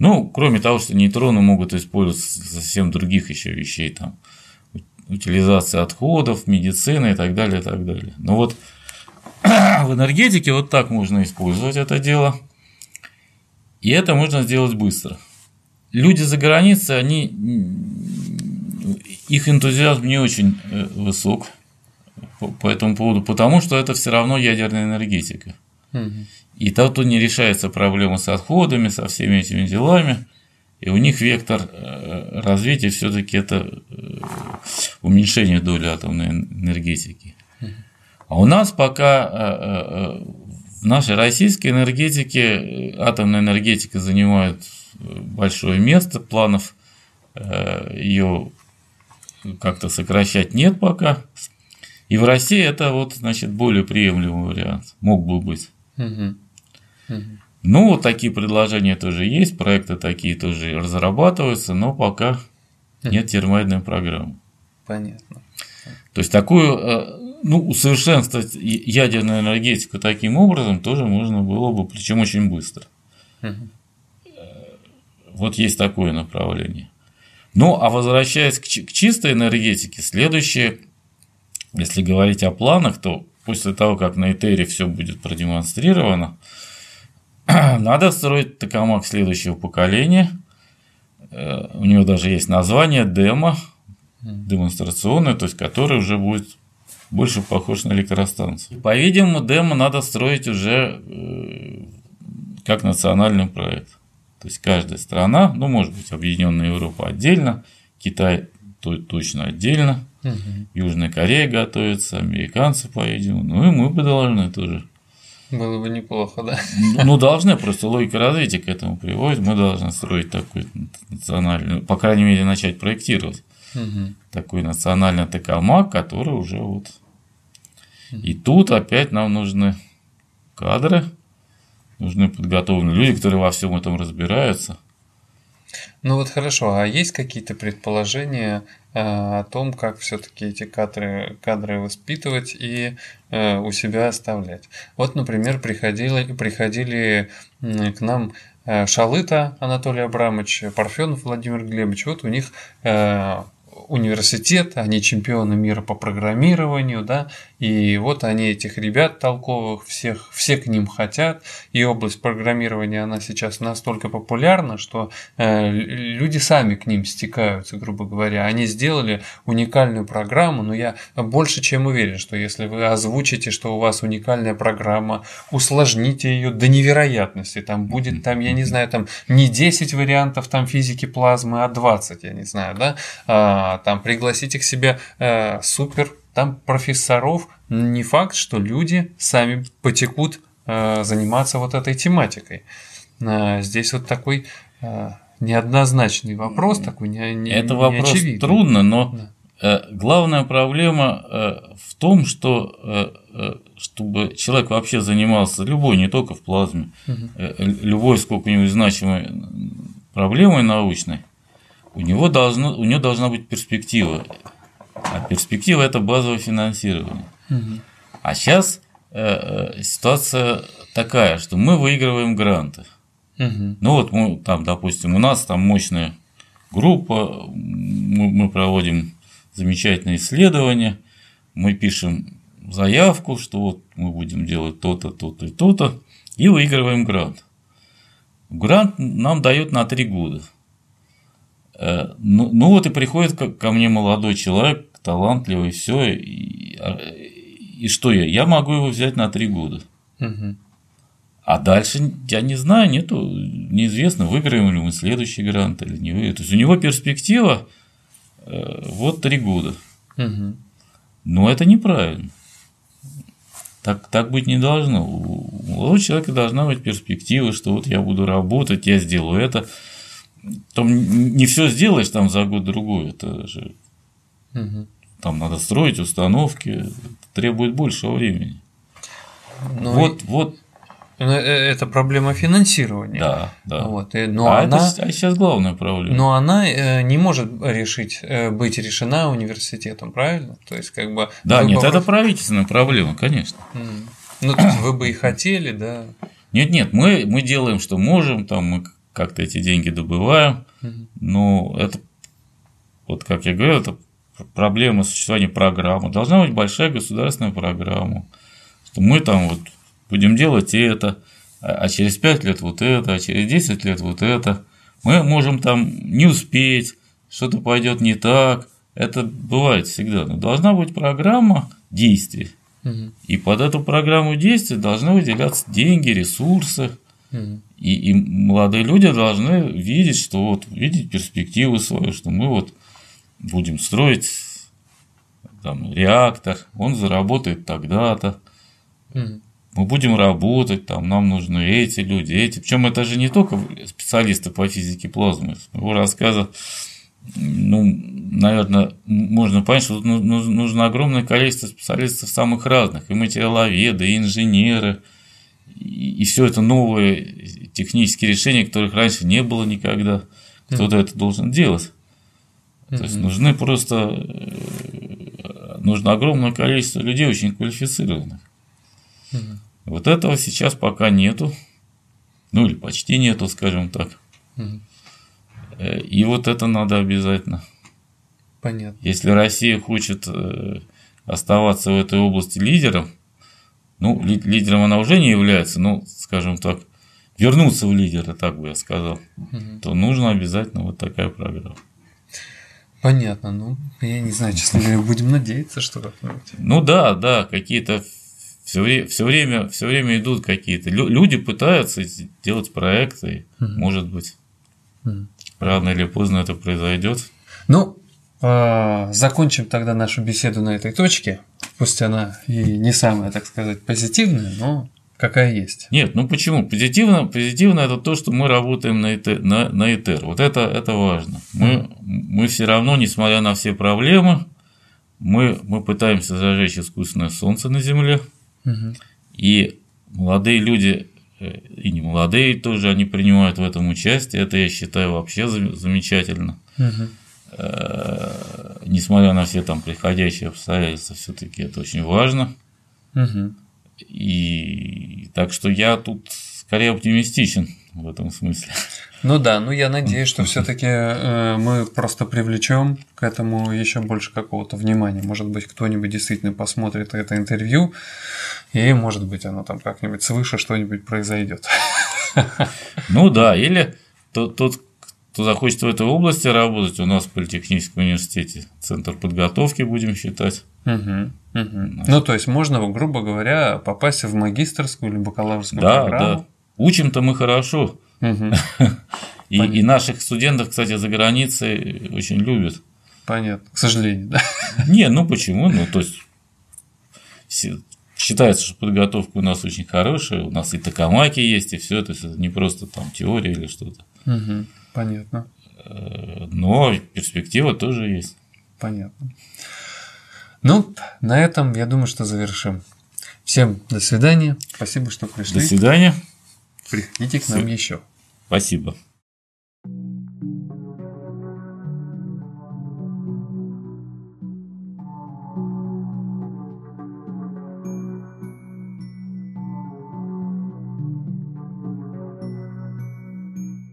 Ну, кроме того, что нейтроны могут использоваться совсем других еще вещей, там, утилизации отходов, медицины и так далее, и так далее. Но вот в энергетике вот так можно использовать это дело. И это можно сделать быстро. Люди за границей, они, их энтузиазм не очень э, высок по этому поводу, потому что это все равно ядерная энергетика. И тут не решается проблема с отходами, со всеми этими делами. И у них вектор э, развития все-таки это э, уменьшение доли атомной энергетики. А у нас пока э, в нашей российской энергетике атомная энергетика занимает большое место, планов ее как-то сокращать нет пока. И в России это вот, значит, более приемлемый вариант, мог бы быть. Угу. Угу. Ну, вот такие предложения тоже есть, проекты такие тоже разрабатываются, но пока нет термоядной программы. Понятно. То есть такую, э, ну, усовершенствовать ядерную энергетику таким образом тоже можно было бы, причем очень быстро. Угу. Вот есть такое направление. Ну, а возвращаясь к чистой энергетике, следующее, если говорить о планах, то после того, как на Этере все будет продемонстрировано, Надо строить токамак следующего поколения. Э, у него даже есть название демо, демонстрационное, то есть который уже будет больше похож на электростанцию. По-видимому, демо надо строить уже э, как национальный проект. То есть каждая страна, ну, может быть, Объединенная Европа отдельно, Китай точно отдельно, угу. Южная Корея готовится, американцы, по-видимому, ну и мы бы должны тоже было бы неплохо, да? Ну, должны, просто логика развития к этому приводит. Мы должны строить такой национальный, по крайней мере, начать проектировать угу. такой национальный ТКМАК, который уже вот. И тут опять нам нужны кадры, нужны подготовленные люди, которые во всем этом разбираются. Ну вот хорошо, а есть какие-то предположения э, о том, как все-таки эти кадры, кадры воспитывать и э, у себя оставлять? Вот, например, приходили, приходили к нам э, Шалыта Анатолий Абрамович, Парфенов Владимир Глебович. Вот у них университет, они чемпионы мира по программированию, да, и вот они этих ребят толковых, всех, все к ним хотят, и область программирования, она сейчас настолько популярна, что э, люди сами к ним стекаются, грубо говоря. Они сделали уникальную программу, но я больше чем уверен, что если вы озвучите, что у вас уникальная программа, усложните ее до невероятности, там будет, там, я не знаю, там не 10 вариантов там физики плазмы, а 20, я не знаю, да, а, там пригласите к себе э, супер там профессоров, не факт, что люди сами потекут э, заниматься вот этой тематикой. Э, здесь вот такой э, неоднозначный вопрос, такой не, не Это вопрос неочевидный. трудно, но да. главная проблема в том, что чтобы человек вообще занимался любой, не только в плазме, угу. любой сколько-нибудь значимой проблемой научной, у него, должно, у него должна быть перспектива. А перспектива – это базовое финансирование. Угу. А сейчас э, э, ситуация такая, что мы выигрываем гранты. Угу. Ну вот мы там, допустим, у нас там мощная группа, мы, мы проводим замечательные исследования, мы пишем заявку, что вот мы будем делать то-то, то-то и то-то, и выигрываем грант. Грант нам дают на три года. Э, ну, ну вот и приходит ко мне молодой человек, талантливый, все, и, а, и что я? Я могу его взять на три года. Угу. А дальше, я не знаю, нету, неизвестно, выиграем ли мы следующий грант или не выиграем. То есть у него перспектива э, вот три года. Угу. Но это неправильно. Так, так быть не должно. У молодого человека должна быть перспектива, что вот я буду работать, я сделаю это. Там не все сделаешь там за год-другой, это же угу. Там надо строить установки, требует большего времени. Ну, вот, и... вот. Ну, э, это проблема финансирования. Да, да. Вот. И, но а она, это сейчас главная проблема. Но она э, не может решить, э, быть решена университетом, правильно? То есть, как бы. Да, нет, вопрос... это правительственная проблема, конечно. Ну, то есть вы бы и хотели, да. Нет, нет, мы, мы делаем, что можем, там мы как-то эти деньги добываем, но это, вот как я говорю, это проблема существования программы. Должна быть большая государственная программа. Что мы там вот будем делать это, а, а через 5 лет вот это, а через 10 лет вот это. Мы можем там не успеть, что-то пойдет не так. Это бывает всегда. Но должна быть программа действий. Угу. И под эту программу действий должны выделяться деньги, ресурсы. Угу. И, и молодые люди должны видеть, что вот видеть перспективу свою, что мы вот будем строить там, реактор, он заработает тогда-то. Mm. Мы будем работать, там, нам нужны эти люди, эти. Причем это же не только специалисты по физике плазмы. Его рассказа, ну, наверное, можно понять, что тут нужно огромное количество специалистов самых разных. И материаловеды, и инженеры, и, и все это новые технические решения, которых раньше не было никогда. Кто-то mm. это должен делать. То есть нужны просто э, нужно огромное количество людей очень квалифицированных. Вот этого сейчас пока нету. Ну или почти нету, скажем так. Э, и вот это надо обязательно. Понятно. Если Россия хочет э, оставаться в этой области лидером, ну, лидером она уже не является, но, скажем так, вернуться в лидеры, так бы я сказал, угу. то нужно обязательно вот такая программа. Понятно, ну, я не знаю, честно говоря, будем надеяться, что как-нибудь. Ну да, да, какие-то все, время, все время, все время идут какие-то. Люди пытаются делать проекты, угу. может быть, угу. рано или поздно это произойдет. Ну, э, закончим тогда нашу беседу на этой точке. Пусть она и не самая, так сказать, позитивная, но какая есть. Нет, ну почему? Позитивно, позитивно это то, что мы работаем на ИТР. На, на ИТР. Вот это, это важно. Мы, mm. мы все равно, несмотря на все проблемы, мы, мы пытаемся зажечь искусственное солнце на Земле. Mm-hmm. И молодые люди, э, и не молодые тоже, они принимают в этом участие. Это я считаю вообще замечательно. Mm-hmm. Несмотря на все там приходящие обстоятельства, все-таки это очень важно. Угу. И так что я тут скорее оптимистичен в этом смысле. Ну да, ну я надеюсь, что все-таки э, мы просто привлечем к этому еще больше какого-то внимания. Может быть, кто-нибудь действительно посмотрит это интервью, и может быть оно там как-нибудь свыше что-нибудь произойдет. Ну да, или тот, тот, кто захочет в этой области работать, у нас в Политехническом университете центр подготовки будем считать. Угу. Угу. Ну, то есть можно, грубо говоря, попасть в магистрскую или бакалаврскую да, программу. Да, Учим-то мы хорошо. Угу. И, и наших студентов, кстати, за границей очень любят. Понятно. К сожалению, да. Не, ну почему? Ну, то есть считается, что подготовка у нас очень хорошая, у нас и токамаки есть, и все, то есть это не просто там теория или что-то. Угу. Понятно. Но перспектива тоже есть. Понятно. Ну, на этом, я думаю, что завершим. Всем до свидания. Спасибо, что пришли. До свидания. Приходите к нам еще. Спасибо.